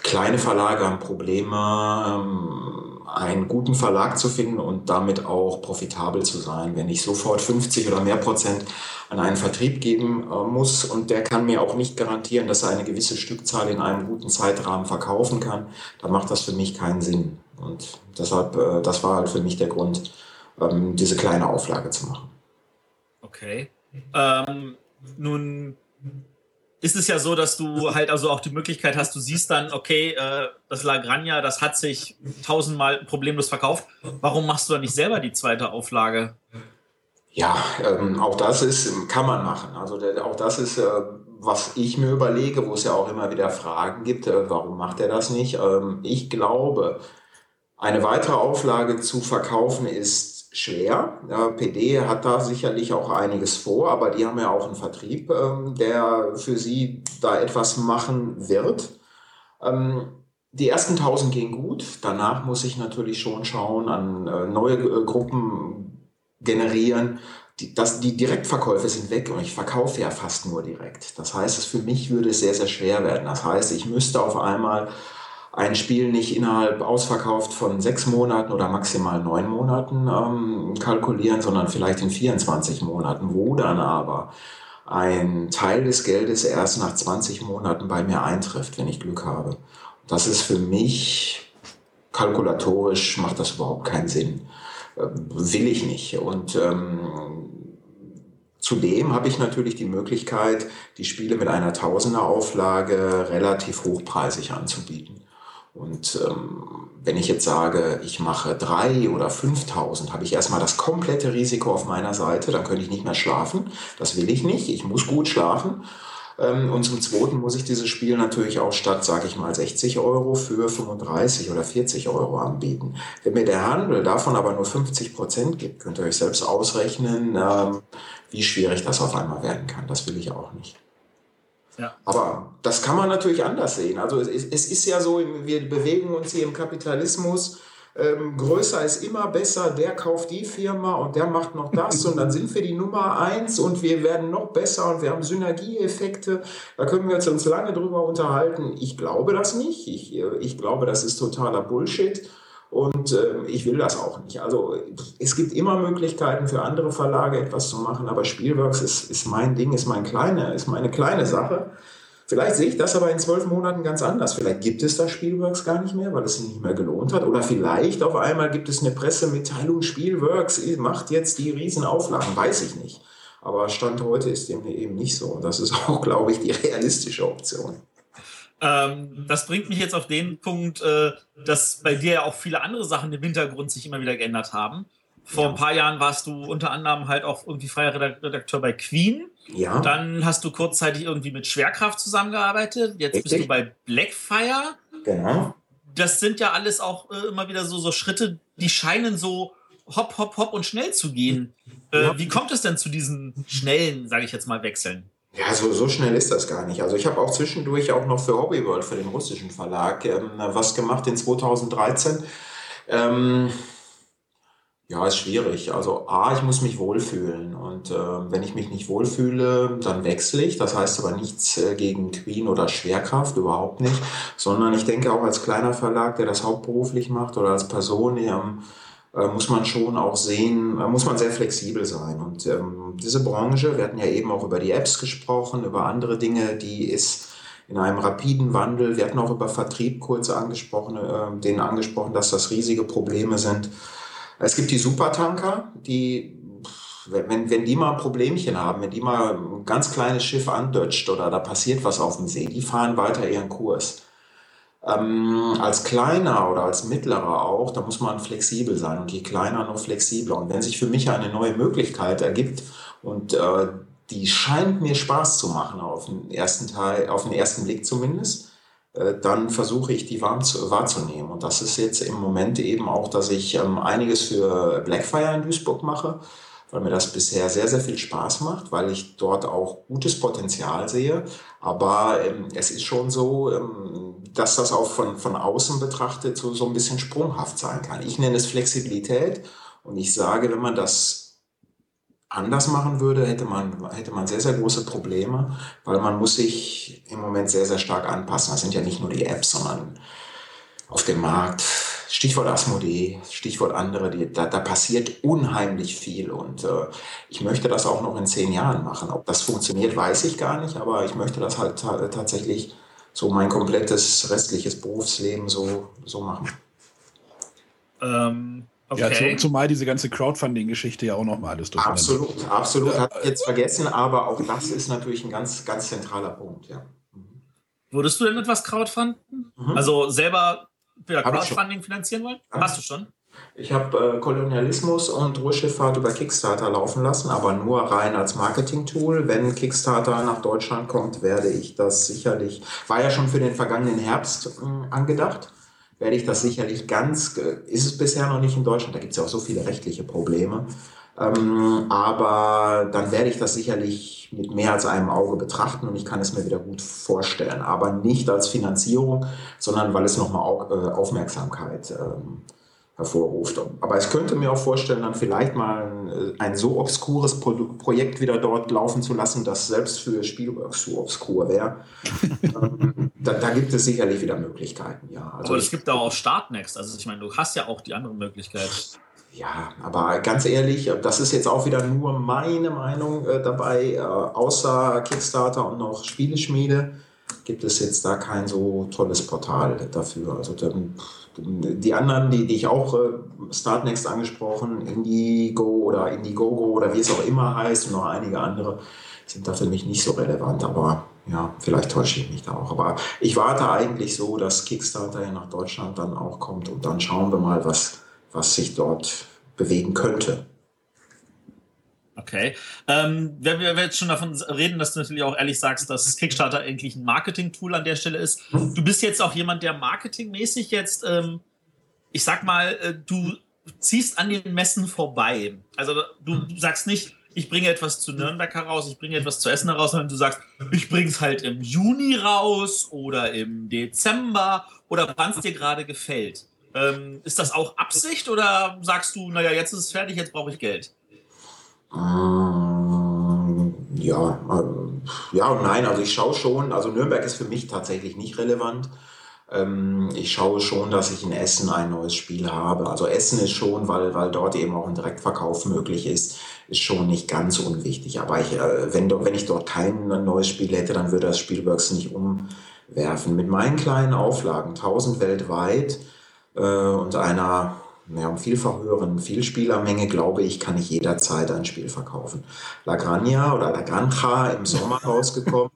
kleine Verlage haben Probleme, ähm, einen guten Verlag zu finden und damit auch profitabel zu sein. Wenn ich sofort 50 oder mehr Prozent an einen Vertrieb geben äh, muss und der kann mir auch nicht garantieren, dass er eine gewisse Stückzahl in einem guten Zeitrahmen verkaufen kann, dann macht das für mich keinen Sinn. Und deshalb, äh, das war halt für mich der Grund, ähm, diese kleine Auflage zu machen. Okay. Ähm, nun ist es ja so, dass du halt also auch die Möglichkeit hast, du siehst dann, okay, äh, das Lagranja, das hat sich tausendmal problemlos verkauft. Warum machst du dann nicht selber die zweite Auflage? Ja, ähm, auch das ist, kann man machen. Also der, auch das ist, äh, was ich mir überlege, wo es ja auch immer wieder Fragen gibt, äh, warum macht er das nicht? Ähm, ich glaube, eine weitere Auflage zu verkaufen ist schwer. Ja, PD hat da sicherlich auch einiges vor, aber die haben ja auch einen Vertrieb, ähm, der für sie da etwas machen wird. Ähm, die ersten 1000 gehen gut. Danach muss ich natürlich schon schauen, an äh, neue äh, Gruppen generieren. Die, das, die Direktverkäufe sind weg und ich verkaufe ja fast nur direkt. Das heißt, es für mich würde es sehr, sehr schwer werden. Das heißt, ich müsste auf einmal ein Spiel nicht innerhalb ausverkauft von sechs Monaten oder maximal neun Monaten ähm, kalkulieren, sondern vielleicht in 24 Monaten, wo dann aber ein Teil des Geldes erst nach 20 Monaten bei mir eintrifft, wenn ich Glück habe. Das ist für mich kalkulatorisch, macht das überhaupt keinen Sinn. Äh, will ich nicht. Und ähm, Zudem habe ich natürlich die Möglichkeit, die Spiele mit einer Tausender-Auflage relativ hochpreisig anzubieten. Und ähm, wenn ich jetzt sage, ich mache drei oder 5.000, habe ich erstmal das komplette Risiko auf meiner Seite, dann könnte ich nicht mehr schlafen. Das will ich nicht. Ich muss gut schlafen. Ähm, und zum Zweiten muss ich dieses Spiel natürlich auch statt, sage ich mal, 60 Euro für 35 oder 40 Euro anbieten. Wenn mir der Handel davon aber nur 50 Prozent gibt, könnt ihr euch selbst ausrechnen, ähm, wie schwierig das auf einmal werden kann. Das will ich auch nicht. Aber das kann man natürlich anders sehen. Also es, es ist ja so, wir bewegen uns hier im Kapitalismus. Ähm, größer ist immer besser, der kauft die Firma und der macht noch das und dann sind wir die Nummer eins und wir werden noch besser und wir haben Synergieeffekte. Da können wir uns lange drüber unterhalten. Ich glaube das nicht. Ich, ich glaube, das ist totaler Bullshit. Und äh, ich will das auch nicht. Also es gibt immer Möglichkeiten für andere Verlage etwas zu machen, aber Spielworks ist, ist mein Ding, ist, mein kleine, ist meine kleine Sache. Vielleicht sehe ich das aber in zwölf Monaten ganz anders. Vielleicht gibt es das Spielworks gar nicht mehr, weil es sich nicht mehr gelohnt hat. Oder vielleicht auf einmal gibt es eine Pressemitteilung, Spielworks macht jetzt die Riesenauflagen. Weiß ich nicht. Aber Stand heute ist dem eben nicht so. Und das ist auch, glaube ich, die realistische Option. Ähm, das bringt mich jetzt auf den Punkt, äh, dass bei dir ja auch viele andere Sachen im Hintergrund sich immer wieder geändert haben. Vor ja. ein paar Jahren warst du unter anderem halt auch irgendwie freier Redakteur bei Queen. Ja. Dann hast du kurzzeitig irgendwie mit Schwerkraft zusammengearbeitet. Jetzt Richtig. bist du bei Blackfire. Genau. Das sind ja alles auch äh, immer wieder so, so Schritte, die scheinen so hopp, hopp, hopp und schnell zu gehen. Äh, Wie kommt es denn zu diesen schnellen, sage ich jetzt mal, Wechseln? Ja, so, so schnell ist das gar nicht. Also ich habe auch zwischendurch auch noch für Hobby World, für den russischen Verlag, ähm, was gemacht in 2013. Ähm, ja, ist schwierig. Also A, ich muss mich wohlfühlen. Und äh, wenn ich mich nicht wohlfühle, dann wechsle ich. Das heißt aber nichts äh, gegen Queen oder Schwerkraft, überhaupt nicht. Sondern ich denke auch als kleiner Verlag, der das hauptberuflich macht oder als Person, ähm, äh, muss man schon auch sehen, äh, muss man sehr flexibel sein. Und ähm, diese Branche, wir hatten ja eben auch über die Apps gesprochen, über andere Dinge, die ist in einem rapiden Wandel. Wir hatten auch über Vertrieb kurz angesprochen, äh, denen angesprochen, dass das riesige Probleme sind. Es gibt die Supertanker, die, wenn, wenn die mal ein Problemchen haben, wenn die mal ein ganz kleines Schiff andötscht oder da passiert was auf dem See, die fahren weiter ihren Kurs. Ähm, als kleiner oder als mittlerer auch, da muss man flexibel sein und je kleiner, noch flexibler. Und wenn sich für mich eine neue Möglichkeit ergibt und äh, die scheint mir Spaß zu machen auf den ersten Teil, auf den ersten Blick zumindest, äh, dann versuche ich die wahrzunehmen. Und das ist jetzt im Moment eben auch, dass ich ähm, einiges für Blackfire in Duisburg mache, weil mir das bisher sehr, sehr viel Spaß macht, weil ich dort auch gutes Potenzial sehe. Aber ähm, es ist schon so, ähm, dass das auch von, von außen betrachtet so, so ein bisschen sprunghaft sein kann. Ich nenne es Flexibilität und ich sage, wenn man das anders machen würde, hätte man, hätte man sehr, sehr große Probleme, weil man muss sich im Moment sehr, sehr stark anpassen. Das sind ja nicht nur die Apps, sondern auf dem Markt Stichwort Asmodee, Stichwort andere, die, da, da passiert unheimlich viel und äh, ich möchte das auch noch in zehn Jahren machen. Ob das funktioniert, weiß ich gar nicht, aber ich möchte das halt tatsächlich so mein komplettes restliches Berufsleben so, so machen. Ähm, okay. Ja, zumal diese ganze Crowdfunding-Geschichte ja auch noch mal alles durch. Absolut, absolut. Hat ich jetzt vergessen, aber auch das ist natürlich ein ganz, ganz zentraler Punkt, ja. Würdest du denn etwas crowdfunden? Mhm. Also selber ja, Crowdfunding finanzieren wollen? Ja. Hast du schon? Ich habe äh, Kolonialismus und Ruhrschifffahrt über Kickstarter laufen lassen, aber nur rein als Marketing-Tool. Wenn Kickstarter nach Deutschland kommt, werde ich das sicherlich, war ja schon für den vergangenen Herbst äh, angedacht, werde ich das sicherlich ganz, äh, ist es bisher noch nicht in Deutschland, da gibt es ja auch so viele rechtliche Probleme, ähm, aber dann werde ich das sicherlich mit mehr als einem Auge betrachten und ich kann es mir wieder gut vorstellen. Aber nicht als Finanzierung, sondern weil es nochmal äh, Aufmerksamkeit ähm, hervorruft. Aber ich könnte mir auch vorstellen, dann vielleicht mal ein, ein so obskures Pro Projekt wieder dort laufen zu lassen, das selbst für Spielworks zu obskur wäre. ähm, da, da, gibt es sicherlich wieder Möglichkeiten, ja. Also Aber es gibt auch Startnext. Also ich meine, du hast ja auch die andere Möglichkeit. Ja, aber ganz ehrlich, das ist jetzt auch wieder nur meine Meinung äh, dabei. Äh, außer Kickstarter und noch Spieleschmiede gibt es jetzt da kein so tolles Portal dafür. Also dann, die anderen, die, die ich auch äh, Startnext angesprochen, Indigo oder Indiegogo oder wie es auch immer heißt und noch einige andere, sind da für mich nicht so relevant. Aber ja, vielleicht täusche ich mich da auch. Aber ich warte eigentlich so, dass Kickstarter ja nach Deutschland dann auch kommt und dann schauen wir mal, was was sich dort bewegen könnte. Okay. Ähm, wenn wir jetzt schon davon reden, dass du natürlich auch ehrlich sagst, dass Kickstarter eigentlich ein Marketing-Tool an der Stelle ist. Du bist jetzt auch jemand, der marketingmäßig jetzt, ähm, ich sag mal, äh, du ziehst an den Messen vorbei. Also du, du sagst nicht, ich bringe etwas zu Nürnberg heraus, ich bringe etwas zu Essen heraus, sondern du sagst, ich bringe es halt im Juni raus oder im Dezember oder wann es dir gerade gefällt. Ähm, ist das auch Absicht oder sagst du, naja, jetzt ist es fertig, jetzt brauche ich Geld? Ähm, ja, äh, ja und nein. Also ich schaue schon, also Nürnberg ist für mich tatsächlich nicht relevant. Ähm, ich schaue schon, dass ich in Essen ein neues Spiel habe. Also Essen ist schon, weil, weil dort eben auch ein Direktverkauf möglich ist, ist schon nicht ganz unwichtig. Aber ich, äh, wenn, wenn ich dort kein neues Spiel hätte, dann würde das Spielworks nicht umwerfen. Mit meinen kleinen Auflagen, 1000 weltweit äh, und einer ja, um vielfach höheren Vielspielermenge, glaube ich, kann ich jederzeit ein Spiel verkaufen. La Granja oder La Granja im Sommer rausgekommen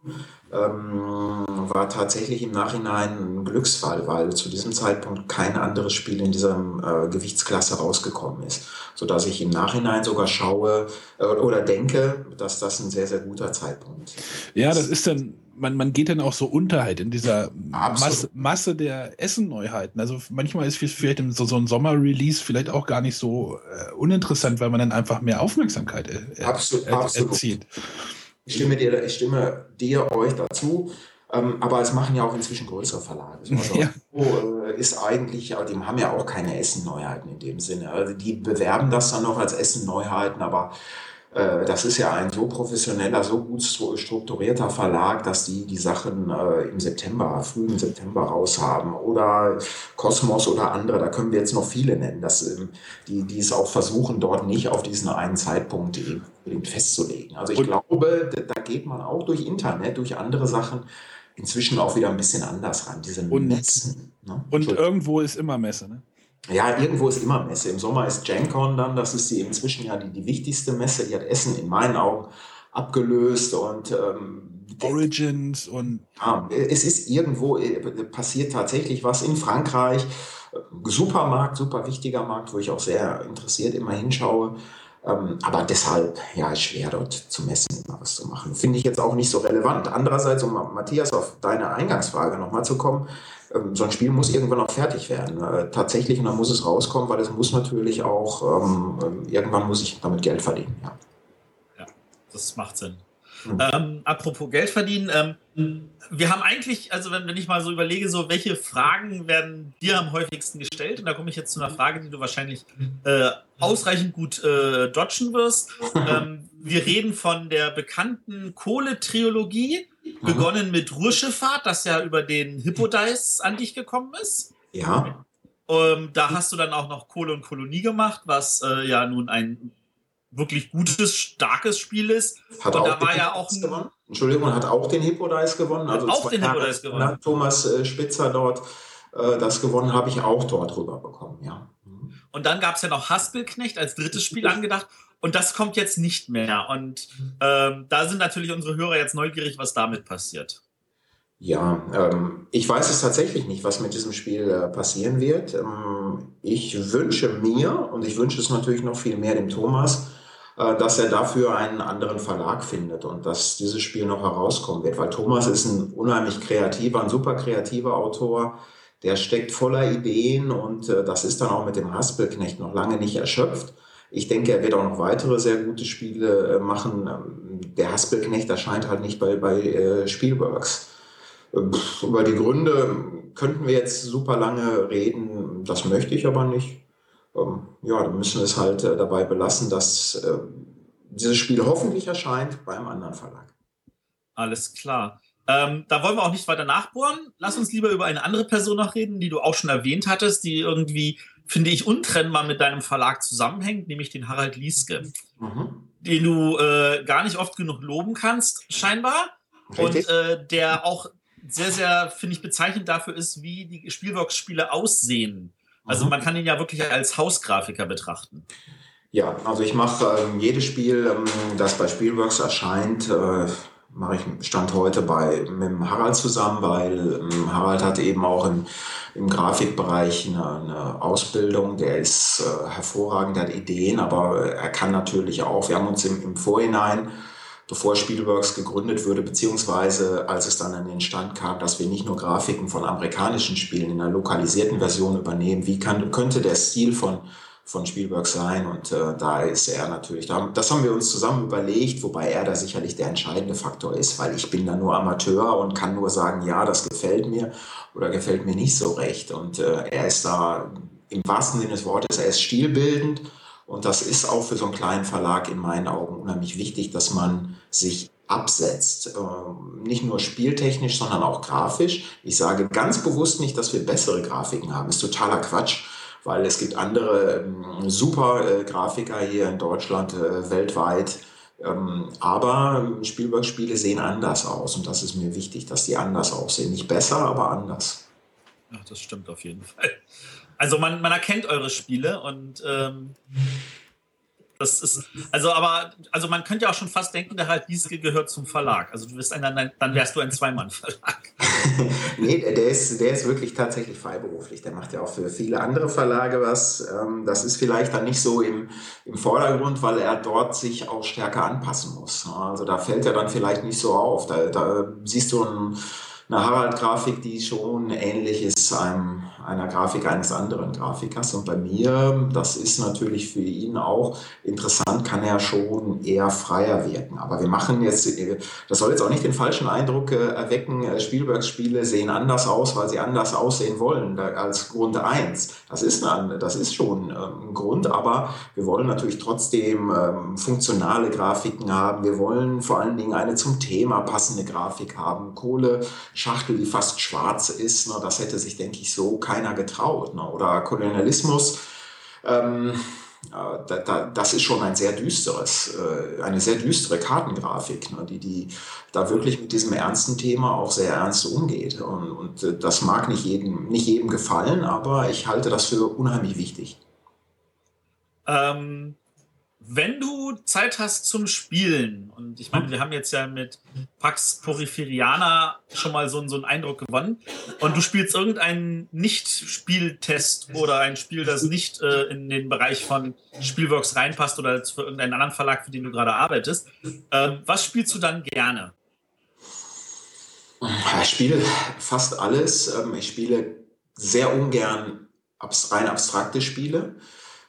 ähm, war tatsächlich im Nachhinein ein Glücksfall, weil zu diesem Zeitpunkt kein anderes Spiel in dieser äh, Gewichtsklasse rausgekommen ist, so dass ich im Nachhinein sogar schaue äh, oder denke, dass das ein sehr sehr guter Zeitpunkt. ist. Ja, das ist dann man, man geht dann auch so unter halt in dieser Masse, Masse, der Essen-Neuheiten. Also manchmal ist vielleicht so, so ein Sommer-Release vielleicht auch gar nicht so äh, uninteressant, weil man dann einfach mehr Aufmerksamkeit äh, absolut, er, absolut. erzielt. Ich stimme dir, ich stimme dir, euch dazu. Ähm, aber es machen ja auch inzwischen größere Verlage. Also ja. äh, ist eigentlich, ja, die haben ja auch keine Essen-Neuheiten in dem Sinne. Also die bewerben das dann noch als Essen-Neuheiten, aber äh, das ist ja ein so professioneller, so gut strukturierter Verlag, dass die die Sachen äh, im September, frühen September raushaben. Oder Kosmos oder andere, da können wir jetzt noch viele nennen, dass, ähm, die, die es auch versuchen, dort nicht auf diesen einen Zeitpunkt eben festzulegen. Also ich Und glaube, da geht man auch durch Internet, durch andere Sachen inzwischen auch wieder ein bisschen anders ran. Diese Messen. Ne? Und irgendwo ist immer Messe, ne? Ja, irgendwo ist immer Messe. Im Sommer ist GenCon dann, das ist die inzwischen ja die, die wichtigste Messe. Die hat Essen in meinen Augen abgelöst und ähm, Origins und. Ja, es ist irgendwo, äh, passiert tatsächlich was in Frankreich. Super Markt, super wichtiger Markt, wo ich auch sehr interessiert immer hinschaue. Ähm, aber deshalb, ja, ist schwer dort zu messen, was zu machen. Finde ich jetzt auch nicht so relevant. Andererseits, um Matthias auf deine Eingangsfrage nochmal zu kommen, so ein Spiel muss irgendwann auch fertig werden. Äh, tatsächlich, und dann muss es rauskommen, weil es muss natürlich auch, ähm, ähm, irgendwann muss ich damit Geld verdienen. Ja, ja das macht Sinn. Mhm. Ähm, apropos Geld verdienen, ähm, wir haben eigentlich, also wenn, wenn, ich mal so überlege, so welche Fragen werden dir am häufigsten gestellt, und da komme ich jetzt zu einer Frage, die du wahrscheinlich äh, ausreichend gut äh, dodgen wirst. Ähm, wir reden von der bekannten Kohle-Triologie. Begonnen mit Ruhrschifffahrt, das ja über den Hippodice an dich gekommen ist. Ja. Ähm, da hast du dann auch noch Kohle und Kolonie gemacht, was äh, ja nun ein wirklich gutes, starkes Spiel ist. Hat und da war ja auch ein, gewonnen. Entschuldigung, hat auch den Hippodice gewonnen. Also auch den Hippodice gewonnen. Thomas äh, Spitzer dort äh, das gewonnen habe ich auch dort rüber bekommen, ja. Mhm. Und dann gab es ja noch Haspelknecht als drittes Spiel angedacht. Und das kommt jetzt nicht mehr. Und ähm, da sind natürlich unsere Hörer jetzt neugierig, was damit passiert. Ja, ähm, ich weiß es tatsächlich nicht, was mit diesem Spiel äh, passieren wird. Ähm, ich wünsche mir, und ich wünsche es natürlich noch viel mehr dem Thomas, äh, dass er dafür einen anderen Verlag findet und dass dieses Spiel noch herauskommen wird. Weil Thomas ist ein unheimlich kreativer, ein super kreativer Autor. Der steckt voller Ideen und äh, das ist dann auch mit dem Haspelknecht noch lange nicht erschöpft. Ich denke, er wird auch noch weitere sehr gute Spiele äh, machen. Ähm, der Haspelknecht erscheint halt nicht bei, bei äh, Spielworks. Pff, über die Gründe könnten wir jetzt super lange reden. Das möchte ich aber nicht. Ähm, ja, dann müssen wir es halt äh, dabei belassen, dass dieses Spiel hoffentlich erscheint beim anderen Verlag. Alles klar. Ähm, da wollen wir auch nicht weiter nachbohren. Lass uns lieber über eine andere Person noch reden, die du auch schon erwähnt hattest, die irgendwie finde ich, untrennbar mit deinem Verlag zusammenhängt, nämlich den Harald Lieske, mhm. den du äh, gar nicht oft genug loben kannst, scheinbar. Richtig. Und äh, der auch sehr, sehr, finde ich, bezeichnend dafür ist, wie die Spielbox-Spiele aussehen. Also mhm. man kann ihn ja wirklich als Hausgrafiker betrachten. Ja, also ich mache ähm, jedes Spiel, ähm, das bei Spielworks erscheint, äh, mache ich Stand heute bei mit Harald zusammen, weil ähm, Harald hat eben auch im, im Grafikbereich eine, eine Ausbildung, der ist äh, hervorragend, hat Ideen, aber er kann natürlich auch, wir haben uns im, im Vorhinein, bevor Spielworks gegründet wurde, beziehungsweise als es dann an den Stand kam, dass wir nicht nur Grafiken von amerikanischen Spielen in einer lokalisierten Version übernehmen, wie kann, könnte der Stil von von Spielberg sein. Und äh, da ist er natürlich, da, das haben wir uns zusammen überlegt, wobei er da sicherlich der entscheidende Faktor ist, weil ich bin da nur Amateur und kann nur sagen, ja, das gefällt mir oder gefällt mir nicht so recht. Und äh, er ist da im wahrsten Sinne des Wortes, er ist stilbildend. Und das ist auch für so einen kleinen Verlag in meinen Augen unheimlich wichtig, dass man sich absetzt. Ähm, nicht nur spieltechnisch, sondern auch grafisch. Ich sage ganz bewusst nicht, dass wir bessere Grafiken haben. ist totaler Quatsch, weil es gibt andere ähm, super äh, Grafiker hier in Deutschland, äh, weltweit. Ähm, aber Spielberg-Spiele sehen anders aus und das ist mir wichtig, dass die anders aussehen. Nicht besser, aber anders. Ach, das stimmt auf jeden Fall. Also man, man erkennt eure Spiele und ähm, das ist, also aber, also man könnte ja auch schon fast denken, der halt Gieske gehört zum Verlag. Also du bist ein, dann wärst du ein Zweimann-Verlag. nee, der ist, der ist wirklich tatsächlich freiberuflich. Der macht ja auch für viele andere Verlage was. Ähm, das ist vielleicht dann nicht so im, im Vordergrund, weil er dort sich auch stärker anpassen muss. Also da fällt er dann vielleicht nicht so auf. Da, da siehst du ein eine Harald-Grafik, die schon ähnlich ist einem, einer Grafik eines anderen Grafikers. Und bei mir, das ist natürlich für ihn auch interessant, kann er schon eher freier wirken. Aber wir machen jetzt, das soll jetzt auch nicht den falschen Eindruck äh, erwecken, äh, Spielbergs Spiele sehen anders aus, weil sie anders aussehen wollen als Grund 1. Das ist, eine, das ist schon ähm, ein Grund, aber wir wollen natürlich trotzdem ähm, funktionale Grafiken haben. Wir wollen vor allen Dingen eine zum Thema passende Grafik haben. Kohle Schachtel, die fast schwarz ist. Ne? Das hätte sich, denke ich, so keiner getraut. Ne? Oder Kolonialismus. Ähm, äh, da, da, das ist schon ein sehr düsteres, äh, eine sehr düstere Kartengrafik, die, die da wirklich mit diesem ernsten Thema auch sehr ernst umgeht. Und, und äh, das mag nicht jedem, nicht jedem gefallen, aber ich halte das für unheimlich wichtig. Ähm, wenn du Zeit hast zum Spielen, und ich meine, wir haben jetzt ja mit Pax Poriferiana schon mal so, so einen Eindruck gewonnen, und du spielst irgendeinen Nicht-Spieltest oder ein Spiel, das nicht äh, in den Bereich von Spielworks reinpasst oder für irgendeinen anderen Verlag, für den du gerade arbeitest, äh, was spielst du dann gerne? Ich spiele fast alles. Ähm, ich spiele sehr ungern rein abstrakte Spiele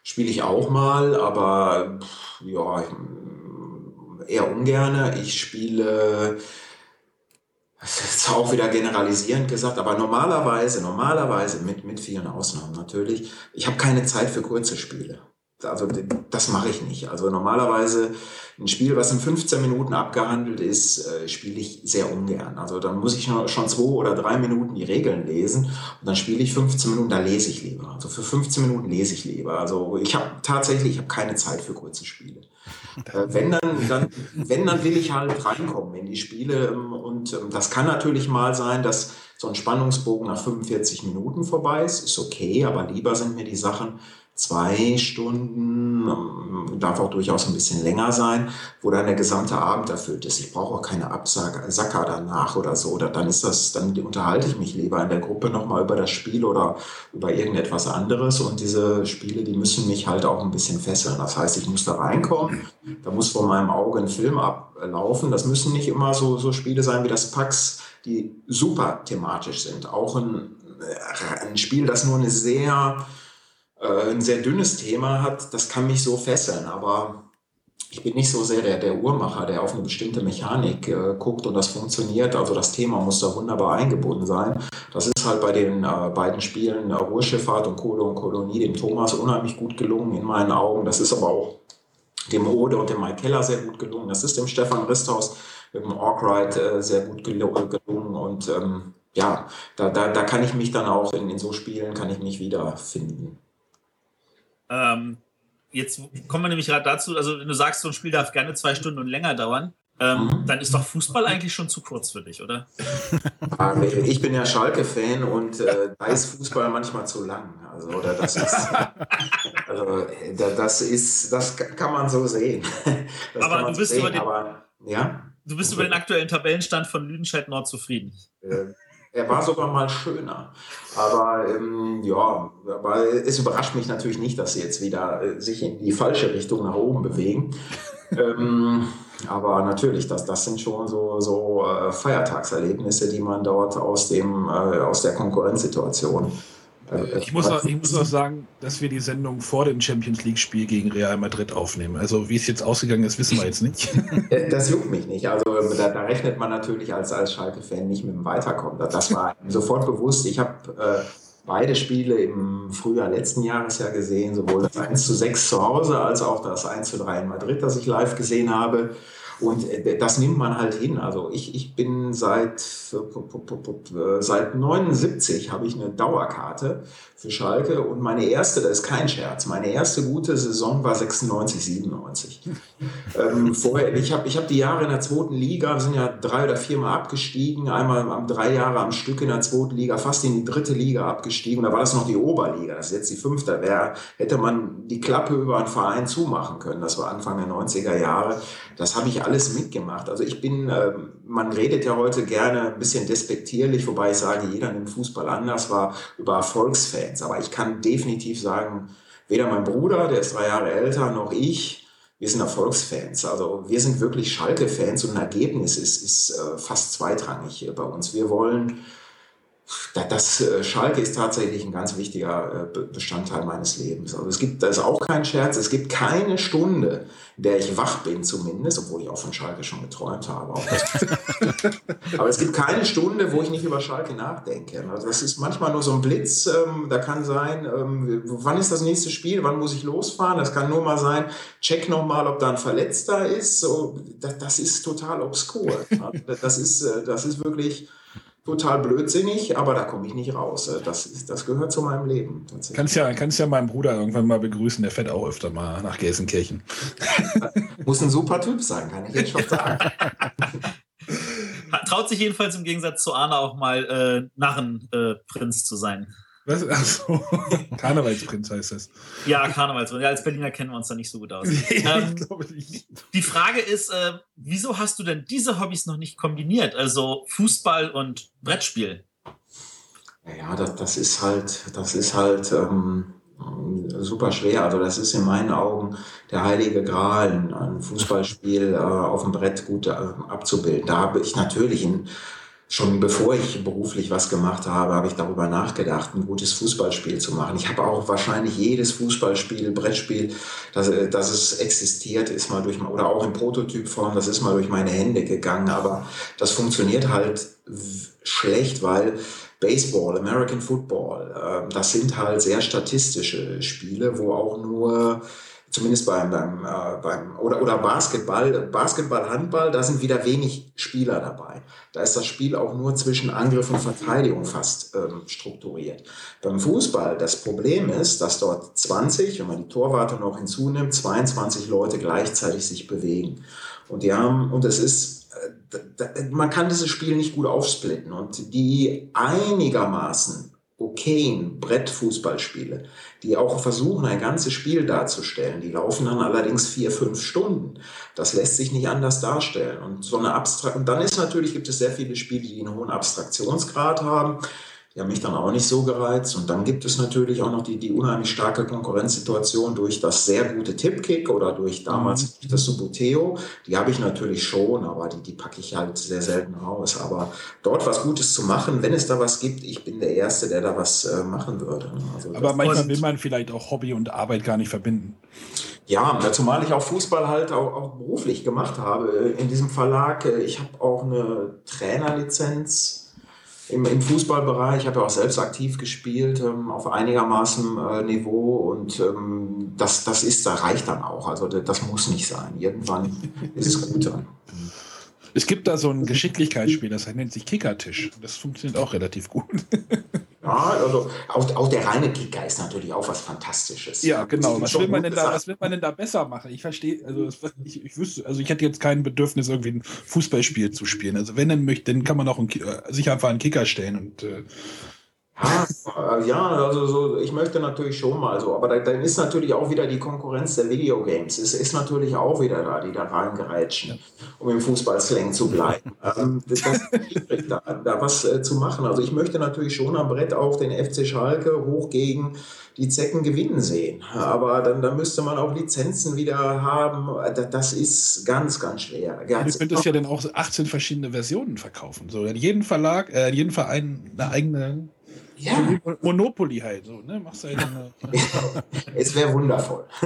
spiele ich auch mal, aber ja, eher ungerne. Ich spiele, das ist auch wieder generalisierend gesagt, aber normalerweise, normalerweise mit, mit vielen Ausnahmen natürlich, ich habe keine Zeit für kurze Spiele. Also das mache ich nicht. Also normalerweise ein Spiel, was in 15 Minuten abgehandelt ist, äh, spiele ich sehr ungern. Also dann muss ich schon zwei oder drei Minuten die Regeln lesen und dann spiele ich 15 Minuten, da lese ich lieber. Also für 15 Minuten lese ich lieber. Also ich habe tatsächlich, ich habe keine Zeit für kurze Spiele. Äh, wenn dann, dann, wenn dann will ich halt reinkommen in die Spiele ähm, und ähm, das kann natürlich mal sein, dass so ein Spannungsbogen nach 45 Minuten vorbei ist, ist okay, aber lieber sind mir die Sachen zwei Stunden, ähm, darf auch durchaus ein bisschen länger sein, wo dann der gesamte Abend erfüllt ist. Ich brauche auch keine Absage, Sacker danach oder so. Oder dann ist das, dann unterhalte ich mich lieber in der Gruppe nochmal über das Spiel oder über irgendetwas anderes. Und diese Spiele, die müssen mich halt auch ein bisschen fesseln. Das heißt, ich muss da reinkommen, da muss vor meinem Auge ein Film ablaufen. Das müssen nicht immer so, so Spiele sein wie das Pax, die super thematisch sind. Auch ein, äh, ein Spiel, das nur eine sehr äh, ein sehr dünnes Thema hat, das kann mich so fesseln. Aber ich bin nicht so sehr der, der Uhrmacher, der auf eine bestimmte Mechanik äh, guckt und das funktioniert. Also das Thema muss da wunderbar eingebunden sein. Das ist halt bei den äh, beiden Spielen äh, Ruhrschifffahrt und Kohle und Kolonie dem Thomas unheimlich gut gelungen in meinen Augen. Das ist aber auch dem Ode und dem Mike Keller sehr gut gelungen. Das ist dem Stefan Risthaus dem Orkride äh, sehr gut gelungen. Und ähm, ja, da, da, da kann ich mich dann auch in, in so Spielen, kann ich mich wiederfinden. Ähm, jetzt kommen wir nämlich gerade dazu, also wenn du sagst, so ein Spiel darf gerne zwei Stunden und länger dauern, ähm, mhm. dann ist doch Fußball eigentlich schon zu kurz für dich, oder? Ich bin ja Schalke-Fan und äh, da ist Fußball manchmal zu lang. Also, oder das ist, also, das ist, das kann man so sehen. Das aber du bist, sehen, über den, aber, ja? du bist über den aktuellen Tabellenstand von Lüdenscheid Nord zufrieden. Äh, er war sogar mal schöner. Aber ähm, ja, aber es überrascht mich natürlich nicht, dass sie jetzt wieder äh, sich in die falsche Richtung nach oben bewegen. ähm, aber natürlich, das, das sind schon so, so äh, Feiertagserlebnisse, die man dort aus, dem, äh, aus der Konkurrenzsituation ich muss, auch, ich muss auch sagen, dass wir die Sendung vor dem Champions League-Spiel gegen Real Madrid aufnehmen. Also wie es jetzt ausgegangen ist, wissen wir jetzt nicht. Äh, das juckt mich nicht. Also da, da rechnet man natürlich als, als Schalke-Fan nicht mit dem Weiterkommen. Das war sofort bewusst. Ich habe äh, beide Spiele im Frühjahr letzten Jahres ja gesehen, sowohl das 1 zu 6 zu Hause als auch das 1 zu 3 in Madrid, das ich live gesehen habe. Und äh, das nimmt man halt hin. Also ich, ich bin seit, äh, seit 79 habe ich eine Dauerkarte für Schalke und meine erste, das ist kein Scherz, meine erste gute Saison war 96, 97. ähm, vorher, ich habe ich hab die Jahre in der zweiten Liga, wir sind ja drei oder vier Mal abgestiegen, einmal am drei Jahre am Stück in der zweiten Liga, fast in die dritte Liga abgestiegen. Da war das noch die Oberliga, das ist jetzt die fünfte. Wer hätte man die Klappe über einen Verein zumachen können? Das war Anfang der 90er Jahre. Das habe ich alles mitgemacht. Also ich bin, äh, man redet ja heute gerne ein bisschen despektierlich, wobei ich sage, jeder nimmt Fußball anders, war über Erfolgsfans. Aber ich kann definitiv sagen, weder mein Bruder, der ist drei Jahre älter, noch ich, wir sind Erfolgsfans. Also wir sind wirklich Schalke-Fans und ein Ergebnis ist, ist äh, fast zweitrangig bei uns. Wir wollen das äh, Schalke ist tatsächlich ein ganz wichtiger äh, Bestandteil meines Lebens. Also es gibt, das ist auch kein Scherz, es gibt keine Stunde, der ich wach bin zumindest, obwohl ich auch von Schalke schon geträumt habe. Aber es gibt keine Stunde, wo ich nicht über Schalke nachdenke. Also das ist manchmal nur so ein Blitz, ähm, da kann sein, ähm, wann ist das nächste Spiel, wann muss ich losfahren? Das kann nur mal sein, check nochmal, ob da ein Verletzter ist. So, das, das ist total obskur. Das ist, äh, das ist wirklich total blödsinnig, aber da komme ich nicht raus. Äh, das, ist, das gehört zu meinem Leben. Kannst ja, kannst ja meinen Bruder irgendwann mal begrüßen, der fährt auch öfter mal nach Gelsenkirchen. Muss ein super Typ sein, kann ich jetzt schon sagen. Traut sich jedenfalls im Gegensatz zu Arne auch mal äh, Narrenprinz äh, zu sein. Was? Achso, Karnevalsprinz heißt das. Ja, Karnevalsprinz. Ja, als Berliner kennen wir uns da nicht so gut aus. ähm, die Frage ist, äh, wieso hast du denn diese Hobbys noch nicht kombiniert? Also Fußball und Brettspiel. Ja, das, das ist halt, das ist halt ähm, super schwer. Also das ist in meinen Augen der heilige Gral, ein Fußballspiel äh, auf dem Brett gut äh, abzubilden. Da habe ich natürlich in schon bevor ich beruflich was gemacht habe, habe ich darüber nachgedacht, ein gutes Fußballspiel zu machen. Ich habe auch wahrscheinlich jedes Fußballspiel, Brettspiel, das, äh, das es existiert, ist mal durch, oder auch in Prototypform, das ist mal durch meine Hände gegangen, aber das funktioniert halt schlecht, weil Baseball, American Football, ähm, das sind halt sehr statistische Spiele, wo auch nur zumindest beim, beim, äh, beim oder, oder Basketball, Basketball, Handball, da sind wieder wenig Spieler dabei. Da ist das Spiel auch nur zwischen Angriff und Verteidigung fast ähm, strukturiert. Beim Fußball, das Problem ist, dass dort 20, wenn man die Torwarte noch hinzunimmt, 22 Leute gleichzeitig sich bewegen. Und die haben, und es ist, äh, man kann dieses Spiel nicht gut aufsplitten. Und die einigermaßen okayen Brettfußballspiele, die auch versuchen, ein ganzes Spiel darzustellen. Die laufen dann allerdings vier, fünf Stunden. Das lässt sich nicht anders darstellen. Und so eine Abstrakt, und dann ist natürlich, gibt es sehr viele Spiele, die einen hohen Abstraktionsgrad haben. Die haben mich dann auch nicht so gereizt. Und dann gibt es natürlich auch noch die, die unheimlich starke Konkurrenzsituation durch das sehr gute Tipkick oder durch damals mhm. das Subuteo. Die habe ich natürlich schon, aber die, die packe ich halt sehr selten raus. Aber dort was Gutes zu machen, wenn es da was gibt, ich bin der Erste, der da was äh, machen würde. Also aber manchmal will man vielleicht auch Hobby und Arbeit gar nicht verbinden. Ja, zumal ich auch Fußball halt auch, auch beruflich gemacht habe in diesem Verlag. Ich habe auch eine Trainerlizenz im, im Fußballbereich. Ich habe ja auch selbst aktiv gespielt ähm, auf einigermaßen äh, Niveau und ähm, das, das ist, da reicht dann auch. Also das muss nicht sein. Irgendwann ist es gut dann. Es gibt da so ein Geschicklichkeitsspiel, das nennt sich Kickertisch. Das funktioniert auch relativ gut. Ja, also auch, auch der reine Kicker ist natürlich auch was Fantastisches. Ja, genau. Was will, man denn da, was will man denn da besser machen? Ich verstehe, also ich, ich wüsste, also ich hätte jetzt kein Bedürfnis, irgendwie ein Fußballspiel zu spielen. Also wenn dann möchte, dann kann man auch ein, äh, sich einfach einen Kicker stellen und äh, ja, also so, ich möchte natürlich schon mal so, aber da, dann ist natürlich auch wieder die Konkurrenz der Videogames. Es ist natürlich auch wieder da, die da reingerätschen, um im Fußballslang zu bleiben. Ähm, das ist schwierig, da, da was äh, zu machen. Also ich möchte natürlich schon am Brett auch den FC Schalke hoch gegen die Zecken gewinnen sehen. Aber dann, dann müsste man auch Lizenzen wieder haben. Das ist ganz, ganz schwer. Du könntest ja dann auch 18 verschiedene Versionen verkaufen. So, jeden Verlag, äh, jeden Verein eine eigene ja. Monopoly halt so, ne? Machst halt eine, es wäre wundervoll.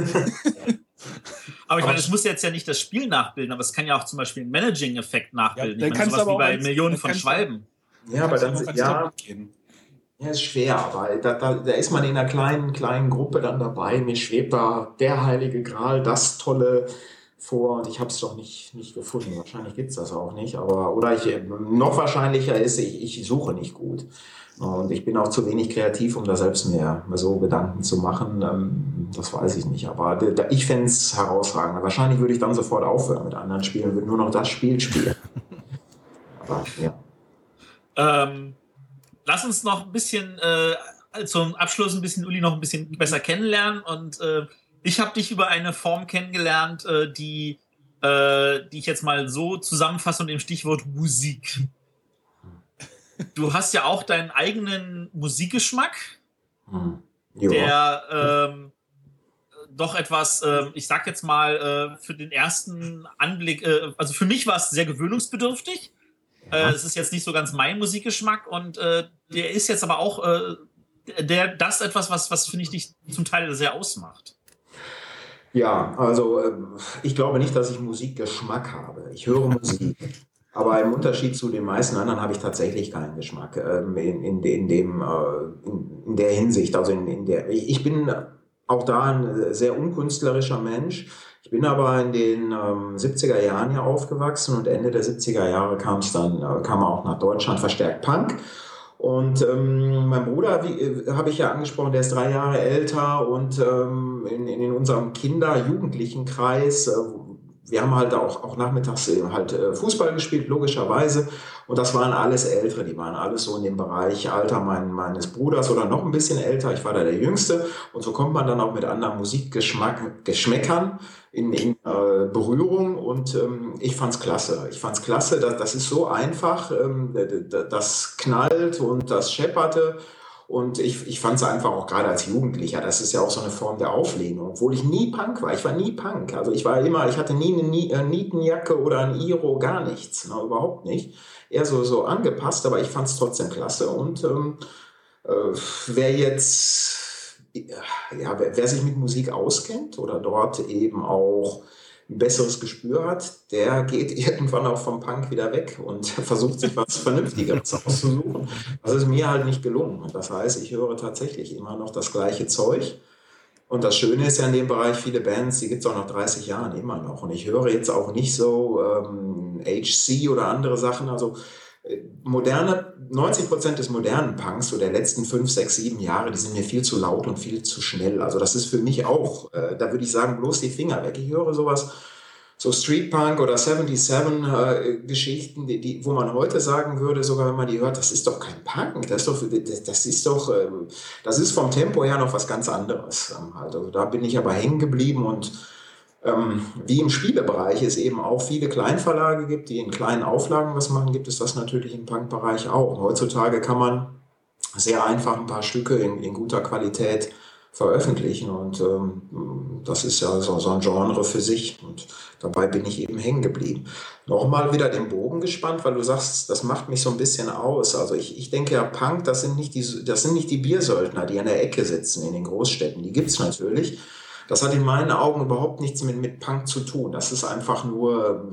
aber ich meine, es muss jetzt ja nicht das Spiel nachbilden, aber es kann ja auch zum Beispiel einen Managing-Effekt nachbilden. Ja, ich meine, sowas wie bei Millionen von Schwalben. Ja, aber dann ja, ja, ist schwer, aber da, da, da ist man in einer kleinen, kleinen Gruppe dann dabei. Mir schwebt da der heilige Gral, das tolle vor und ich habe es doch nicht, nicht gefunden. Wahrscheinlich gibt es das auch nicht. Aber oder ich noch wahrscheinlicher ist, ich, ich suche nicht gut. Und ich bin auch zu wenig kreativ, um da selbst mir, so Gedanken zu machen. Ähm, das weiß ich nicht. Aber ich fände es herausragend. Wahrscheinlich würde ich dann sofort aufhören mit anderen Spielen, würde nur noch das Spiel spielen. Aber ja. Ähm, lass uns noch ein bisschen äh, zum Abschluss ein bisschen Uli noch ein bisschen besser kennenlernen. Und äh, ich habe dich über eine Form kennengelernt, äh, die, äh, die ich jetzt mal so zusammenfasse unter dem Stichwort Musik. Du hast ja auch deinen eigenen Musikgeschmack, hm. der ähm, doch etwas, äh, ich sag jetzt mal, äh, für den ersten Anblick, äh, also für mich war es sehr gewöhnungsbedürftig. Äh, es ist jetzt nicht so ganz mein Musikgeschmack und äh, der ist jetzt aber auch äh, der, das etwas, was, was finde ich dich zum Teil sehr ausmacht. Ja, also ich glaube nicht, dass ich Musikgeschmack habe. Ich höre Musik. Aber im Unterschied zu den meisten anderen habe ich tatsächlich keinen Geschmack ähm, in, in, in, dem, äh, in, in der Hinsicht. Also in, in der, ich bin auch da ein sehr unkünstlerischer Mensch. Ich bin aber in den ähm, 70er Jahren hier aufgewachsen und Ende der 70er Jahre kam es dann, äh, kam auch nach Deutschland verstärkt Punk. Und ähm, mein Bruder, wie äh, habe ich ja angesprochen, der ist drei Jahre älter und ähm, in, in unserem Kinder-Jugendlichen-Kreis, äh, wir haben halt auch, auch nachmittags halt äh, Fußball gespielt, logischerweise. Und das waren alles Ältere, die waren alles so in dem Bereich Alter mein, meines Bruders oder noch ein bisschen älter. Ich war da der Jüngste. Und so kommt man dann auch mit anderen Musikgeschmäckern in, in äh, Berührung. Und ähm, ich fand's klasse. Ich fand's klasse. Das, das ist so einfach. Ähm, das knallt und das schepperte. Und ich, ich fand es einfach auch gerade als Jugendlicher, das ist ja auch so eine Form der Auflehnung, obwohl ich nie Punk war. Ich war nie Punk. Also ich war immer, ich hatte nie eine äh, Nietenjacke oder ein Iro, gar nichts, ne, überhaupt nicht. Eher so, so angepasst, aber ich fand es trotzdem klasse. Und ähm, äh, wer jetzt, ja, wer, wer sich mit Musik auskennt oder dort eben auch ein besseres Gespür hat, der geht irgendwann auch vom Punk wieder weg und versucht sich was Vernünftigeres auszusuchen. Das ist mir halt nicht gelungen. Das heißt, ich höre tatsächlich immer noch das gleiche Zeug. Und das Schöne ist ja in dem Bereich, viele Bands, die gibt es auch nach 30 Jahren immer noch. Und ich höre jetzt auch nicht so ähm, HC oder andere Sachen. Also moderne, 90 Prozent des modernen Punks so der letzten fünf, sechs, sieben Jahre, die sind mir viel zu laut und viel zu schnell. Also das ist für mich auch, äh, da würde ich sagen, bloß die Finger weg. Ich höre sowas, so Street Punk oder 77 äh, Geschichten, die, die, wo man heute sagen würde, sogar wenn man die hört, das ist doch kein Punk, das ist doch, das, das ist doch, äh, das ist vom Tempo her noch was ganz anderes. Ähm, halt. Also da bin ich aber hängen geblieben und ähm, wie im Spielebereich es eben auch viele Kleinverlage gibt, die in kleinen Auflagen was machen, gibt es das natürlich im Punk-Bereich auch. Heutzutage kann man sehr einfach ein paar Stücke in, in guter Qualität veröffentlichen und ähm, das ist ja so, so, ein Genre für sich und dabei bin ich eben hängen geblieben. Nochmal wieder den Bogen gespannt, weil du sagst, das macht mich so ein bisschen aus. Also ich, ich denke ja, Punk, das sind, nicht die, die Biersöldner, die an der Ecke sitzen in den Großstädten. Die gibt es natürlich, das hat in meinen Augen überhaupt nichts mit, mit Punk zu tun. Das ist einfach nur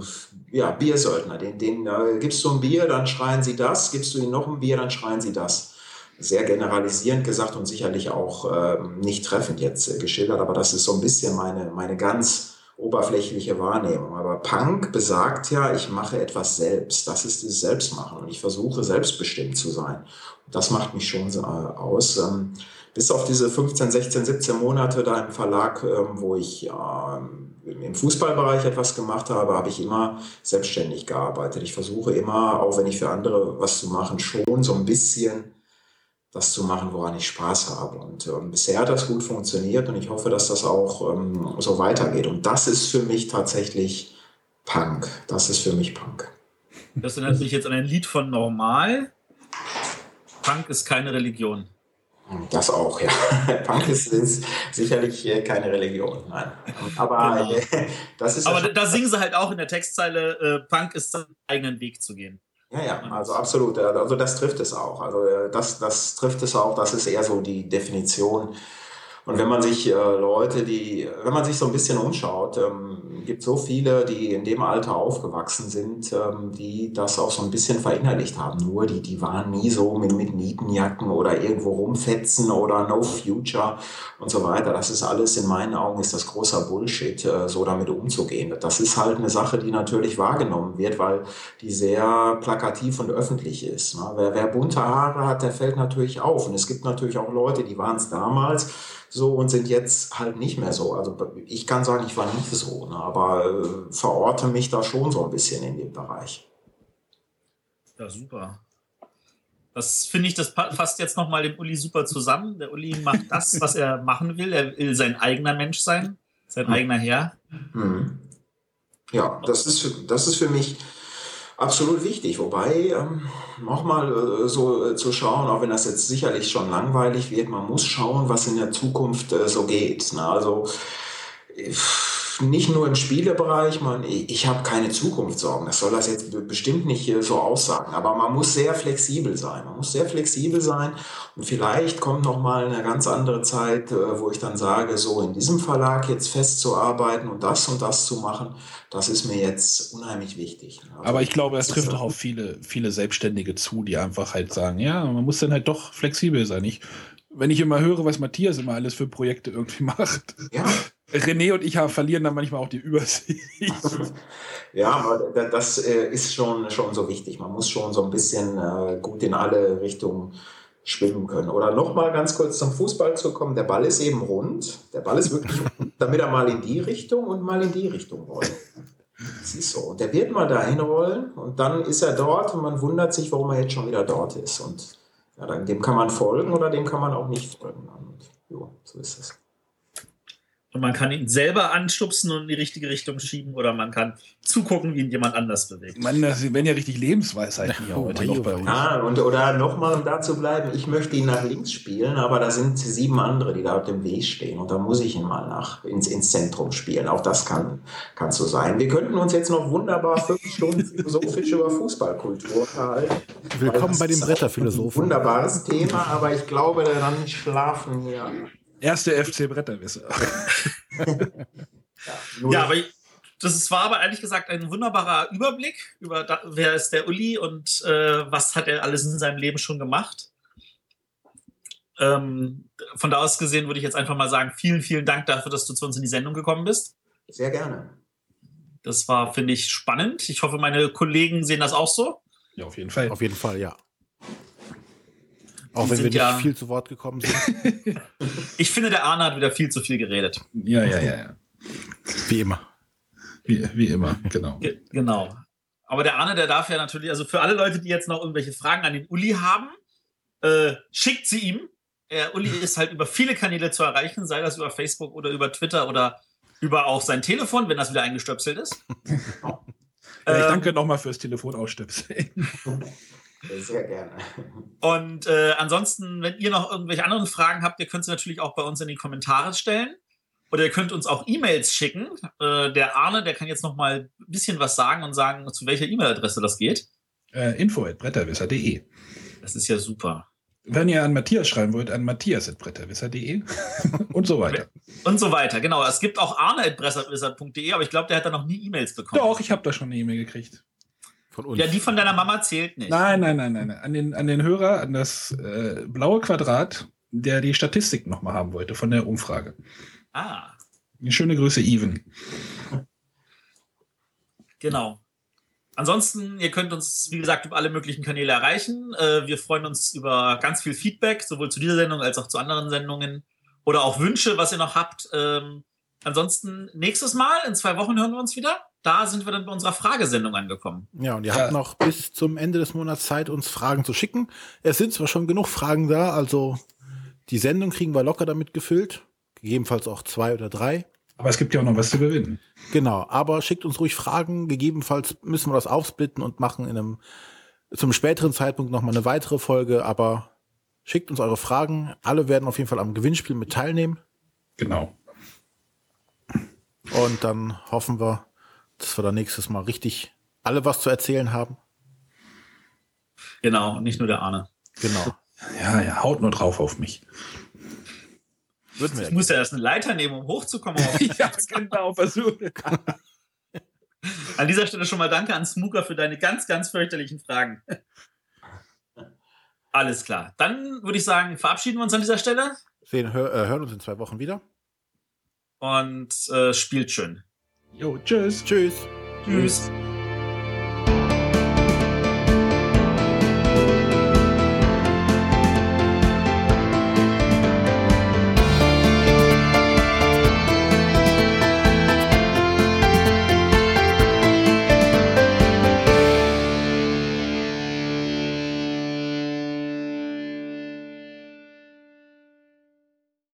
ja, Biersöldner. Den, den äh, gibst du ein Bier, dann schreien sie das. Gibst du ihnen noch ein Bier, dann schreien sie das. Sehr generalisierend gesagt und sicherlich auch äh, nicht treffend jetzt äh, geschildert, aber das ist so ein bisschen meine, meine ganz oberflächliche Wahrnehmung. Aber Punk besagt ja, ich mache etwas selbst. Das ist das Selbstmachen und ich versuche selbstbestimmt zu sein. Das macht mich schon äh, aus. Ähm, bis auf diese 15, 16, 17 Monate da im Verlag, ähm, wo ich ähm, im Fußballbereich etwas gemacht habe, habe ich immer selbstständig gearbeitet. Ich versuche immer, auch wenn ich für andere was zu machen, schon so ein bisschen das zu machen, woran ich Spaß habe. Und ähm, bisher hat das gut funktioniert und ich hoffe, dass das auch ähm, so weitergeht. Und das ist für mich tatsächlich Punk. Das ist für mich Punk. Das erinnert mich jetzt an ein Lied von Normal. Punk ist keine Religion. Das auch, ja. Punk ist, ist sicherlich keine Religion, nein. Aber genau. äh, das ist. Aber da singen sie halt auch in der Textzeile, äh, Punk ist seinen eigenen Weg zu gehen. Ja, ja, also absolut. Also das trifft es auch. Also äh, das, das trifft es auch. Das ist eher so die Definition. Und wenn man sich äh, Leute, die, wenn man sich so ein bisschen umschaut, ähm, gibt so viele, die in dem Alter aufgewachsen sind, ähm, die das auch so ein bisschen verinnerlicht haben. Nur die, die waren nie so mit, mit Nietenjacken oder irgendwo rumfetzen oder No Future und so weiter. Das ist alles in meinen Augen ist das großer Bullshit, äh, so damit umzugehen. Das ist halt eine Sache, die natürlich wahrgenommen wird, weil die sehr plakativ und öffentlich ist. Ne? Wer, wer bunte Haare hat, der fällt natürlich auf. Und es gibt natürlich auch Leute, die waren es damals so und sind jetzt halt nicht mehr so. Also ich kann sagen, ich war nicht so, ne, aber äh, verorte mich da schon so ein bisschen in dem Bereich. Ja, super. Das finde ich, das fasst jetzt nochmal dem Uli super zusammen. Der Uli macht das, was er machen will. Er will sein eigener Mensch sein, sein hm. eigener Herr. Hm. Ja, das ist, das ist für mich absolut wichtig. Wobei, ähm, nochmal äh, so äh, zu schauen, auch wenn das jetzt sicherlich schon langweilig wird, man muss schauen, was in der Zukunft äh, so geht. Ne? Also nicht nur im Spielebereich, man, ich habe keine Zukunftssorgen, das soll das jetzt bestimmt nicht so aussagen, aber man muss sehr flexibel sein. Man muss sehr flexibel sein und vielleicht kommt noch mal eine ganz andere Zeit, wo ich dann sage, so in diesem Verlag jetzt festzuarbeiten und das und das zu machen, das ist mir jetzt unheimlich wichtig. Also, aber ich glaube, es trifft auch auf viele, viele Selbstständige zu, die einfach halt sagen, ja, man muss dann halt doch flexibel sein. Ich, wenn ich immer höre, was Matthias immer alles für Projekte irgendwie macht. Ja. René und ich verlieren dann manchmal auch die Übersicht. Ja, aber das äh, ist schon, schon so wichtig. Man muss schon so ein bisschen äh, gut in alle Richtungen schwimmen können. Oder nochmal ganz kurz zum Fußball zu kommen. Der Ball ist eben rund. Der Ball ist wirklich, damit er mal in die Richtung und mal in die Richtung rollt. Das ist so. Und der wird mal dahin rollen und dann ist er dort und man wundert sich, warum er jetzt schon wieder dort ist. Und ja, dann, dem kann man folgen oder dem kann man auch nicht folgen. Und ja, so ist es. Und man kann ihn selber anstupsen und in die richtige Richtung schieben oder man kann zugucken, wie ihn jemand anders bewegt. Man, das werden ja richtig Lebensweisheiten hier oh, heute noch bei uns. Ah, und, oder nochmal, um da zu bleiben, ich möchte ihn nach links spielen, aber da sind sieben andere, die da auf dem Weg stehen und da muss ich ihn mal nach, ins, ins Zentrum spielen. Auch das kann, kann so sein. Wir könnten uns jetzt noch wunderbar fünf Stunden philosophisch über Fußballkultur unterhalten. Willkommen bei dem Bretterphilosophen. Wunderbares Thema, aber ich glaube, dann schlafen wir Erste FC Bretterwisser. ja, ja, aber das war aber ehrlich gesagt ein wunderbarer Überblick über da, wer ist der Uli und äh, was hat er alles in seinem Leben schon gemacht. Ähm, von da aus gesehen würde ich jetzt einfach mal sagen, vielen, vielen Dank dafür, dass du zu uns in die Sendung gekommen bist. Sehr gerne. Das war, finde ich, spannend. Ich hoffe, meine Kollegen sehen das auch so. Ja, auf jeden Fall. Auf jeden Fall, ja. Auch wenn wir nicht ja viel zu Wort gekommen sind. ich finde, der Arne hat wieder viel zu viel geredet. Ja, ja, ja, ja. Wie immer. Wie, wie immer, genau. Ge genau. Aber der Arne, der darf ja natürlich, also für alle Leute, die jetzt noch irgendwelche Fragen an den Uli haben, äh, schickt sie ihm. Der Uli ist halt über viele Kanäle zu erreichen, sei das über Facebook oder über Twitter oder über auch sein Telefon, wenn das wieder eingestöpselt ist. ja, ich danke ähm, nochmal fürs Telefon ausstöpseln. Sehr gerne. Und äh, ansonsten, wenn ihr noch irgendwelche anderen Fragen habt, ihr könnt sie natürlich auch bei uns in die Kommentare stellen. Oder ihr könnt uns auch E-Mails schicken. Äh, der Arne, der kann jetzt noch mal ein bisschen was sagen und sagen, zu welcher E-Mail-Adresse das geht. Äh, info.bretterwisser.de. Das ist ja super. Wenn ihr an Matthias schreiben wollt, an matthias.bretterwisser.de und so weiter. Und so weiter, genau. Es gibt auch arne.bretterwisser.de, aber ich glaube, der hat da noch nie E-Mails bekommen. Doch, ich habe da schon eine E-Mail gekriegt. Von uns. Ja, die von deiner Mama zählt nicht. Nein, nein, nein, nein. An den, an den Hörer, an das äh, blaue Quadrat, der die Statistik nochmal haben wollte von der Umfrage. Ah. Eine schöne Grüße, Even. Genau. Ansonsten, ihr könnt uns, wie gesagt, über alle möglichen Kanäle erreichen. Äh, wir freuen uns über ganz viel Feedback, sowohl zu dieser Sendung als auch zu anderen Sendungen. Oder auch Wünsche, was ihr noch habt. Ähm, ansonsten, nächstes Mal, in zwei Wochen hören wir uns wieder da sind wir dann bei unserer Fragesendung angekommen. Ja, und ihr habt noch bis zum Ende des Monats Zeit, uns Fragen zu schicken. Es sind zwar schon genug Fragen da, also die Sendung kriegen wir locker damit gefüllt. Gegebenenfalls auch zwei oder drei. Aber es gibt ja auch noch was zu gewinnen. Genau, aber schickt uns ruhig Fragen. Gegebenenfalls müssen wir das aufsplitten und machen in einem zum späteren Zeitpunkt nochmal eine weitere Folge. Aber schickt uns eure Fragen. Alle werden auf jeden Fall am Gewinnspiel mit teilnehmen. Genau. Und dann hoffen wir, dass wir da nächstes Mal richtig alle was zu erzählen haben. Genau, nicht nur der Arne. Genau. Ja, ja, haut nur drauf auf mich. Würden wir Ich muss ja erst eine Leiter nehmen, um hochzukommen. auf- ja, genau, versuche. An dieser Stelle schon mal danke an Smooker für deine ganz, ganz fürchterlichen Fragen. Alles klar. Dann würde ich sagen, verabschieden wir uns an dieser Stelle Sehen, hör, äh, hören uns in zwei Wochen wieder. Und äh, spielt schön. Jo, tschüss. Tschüss. Tschüss.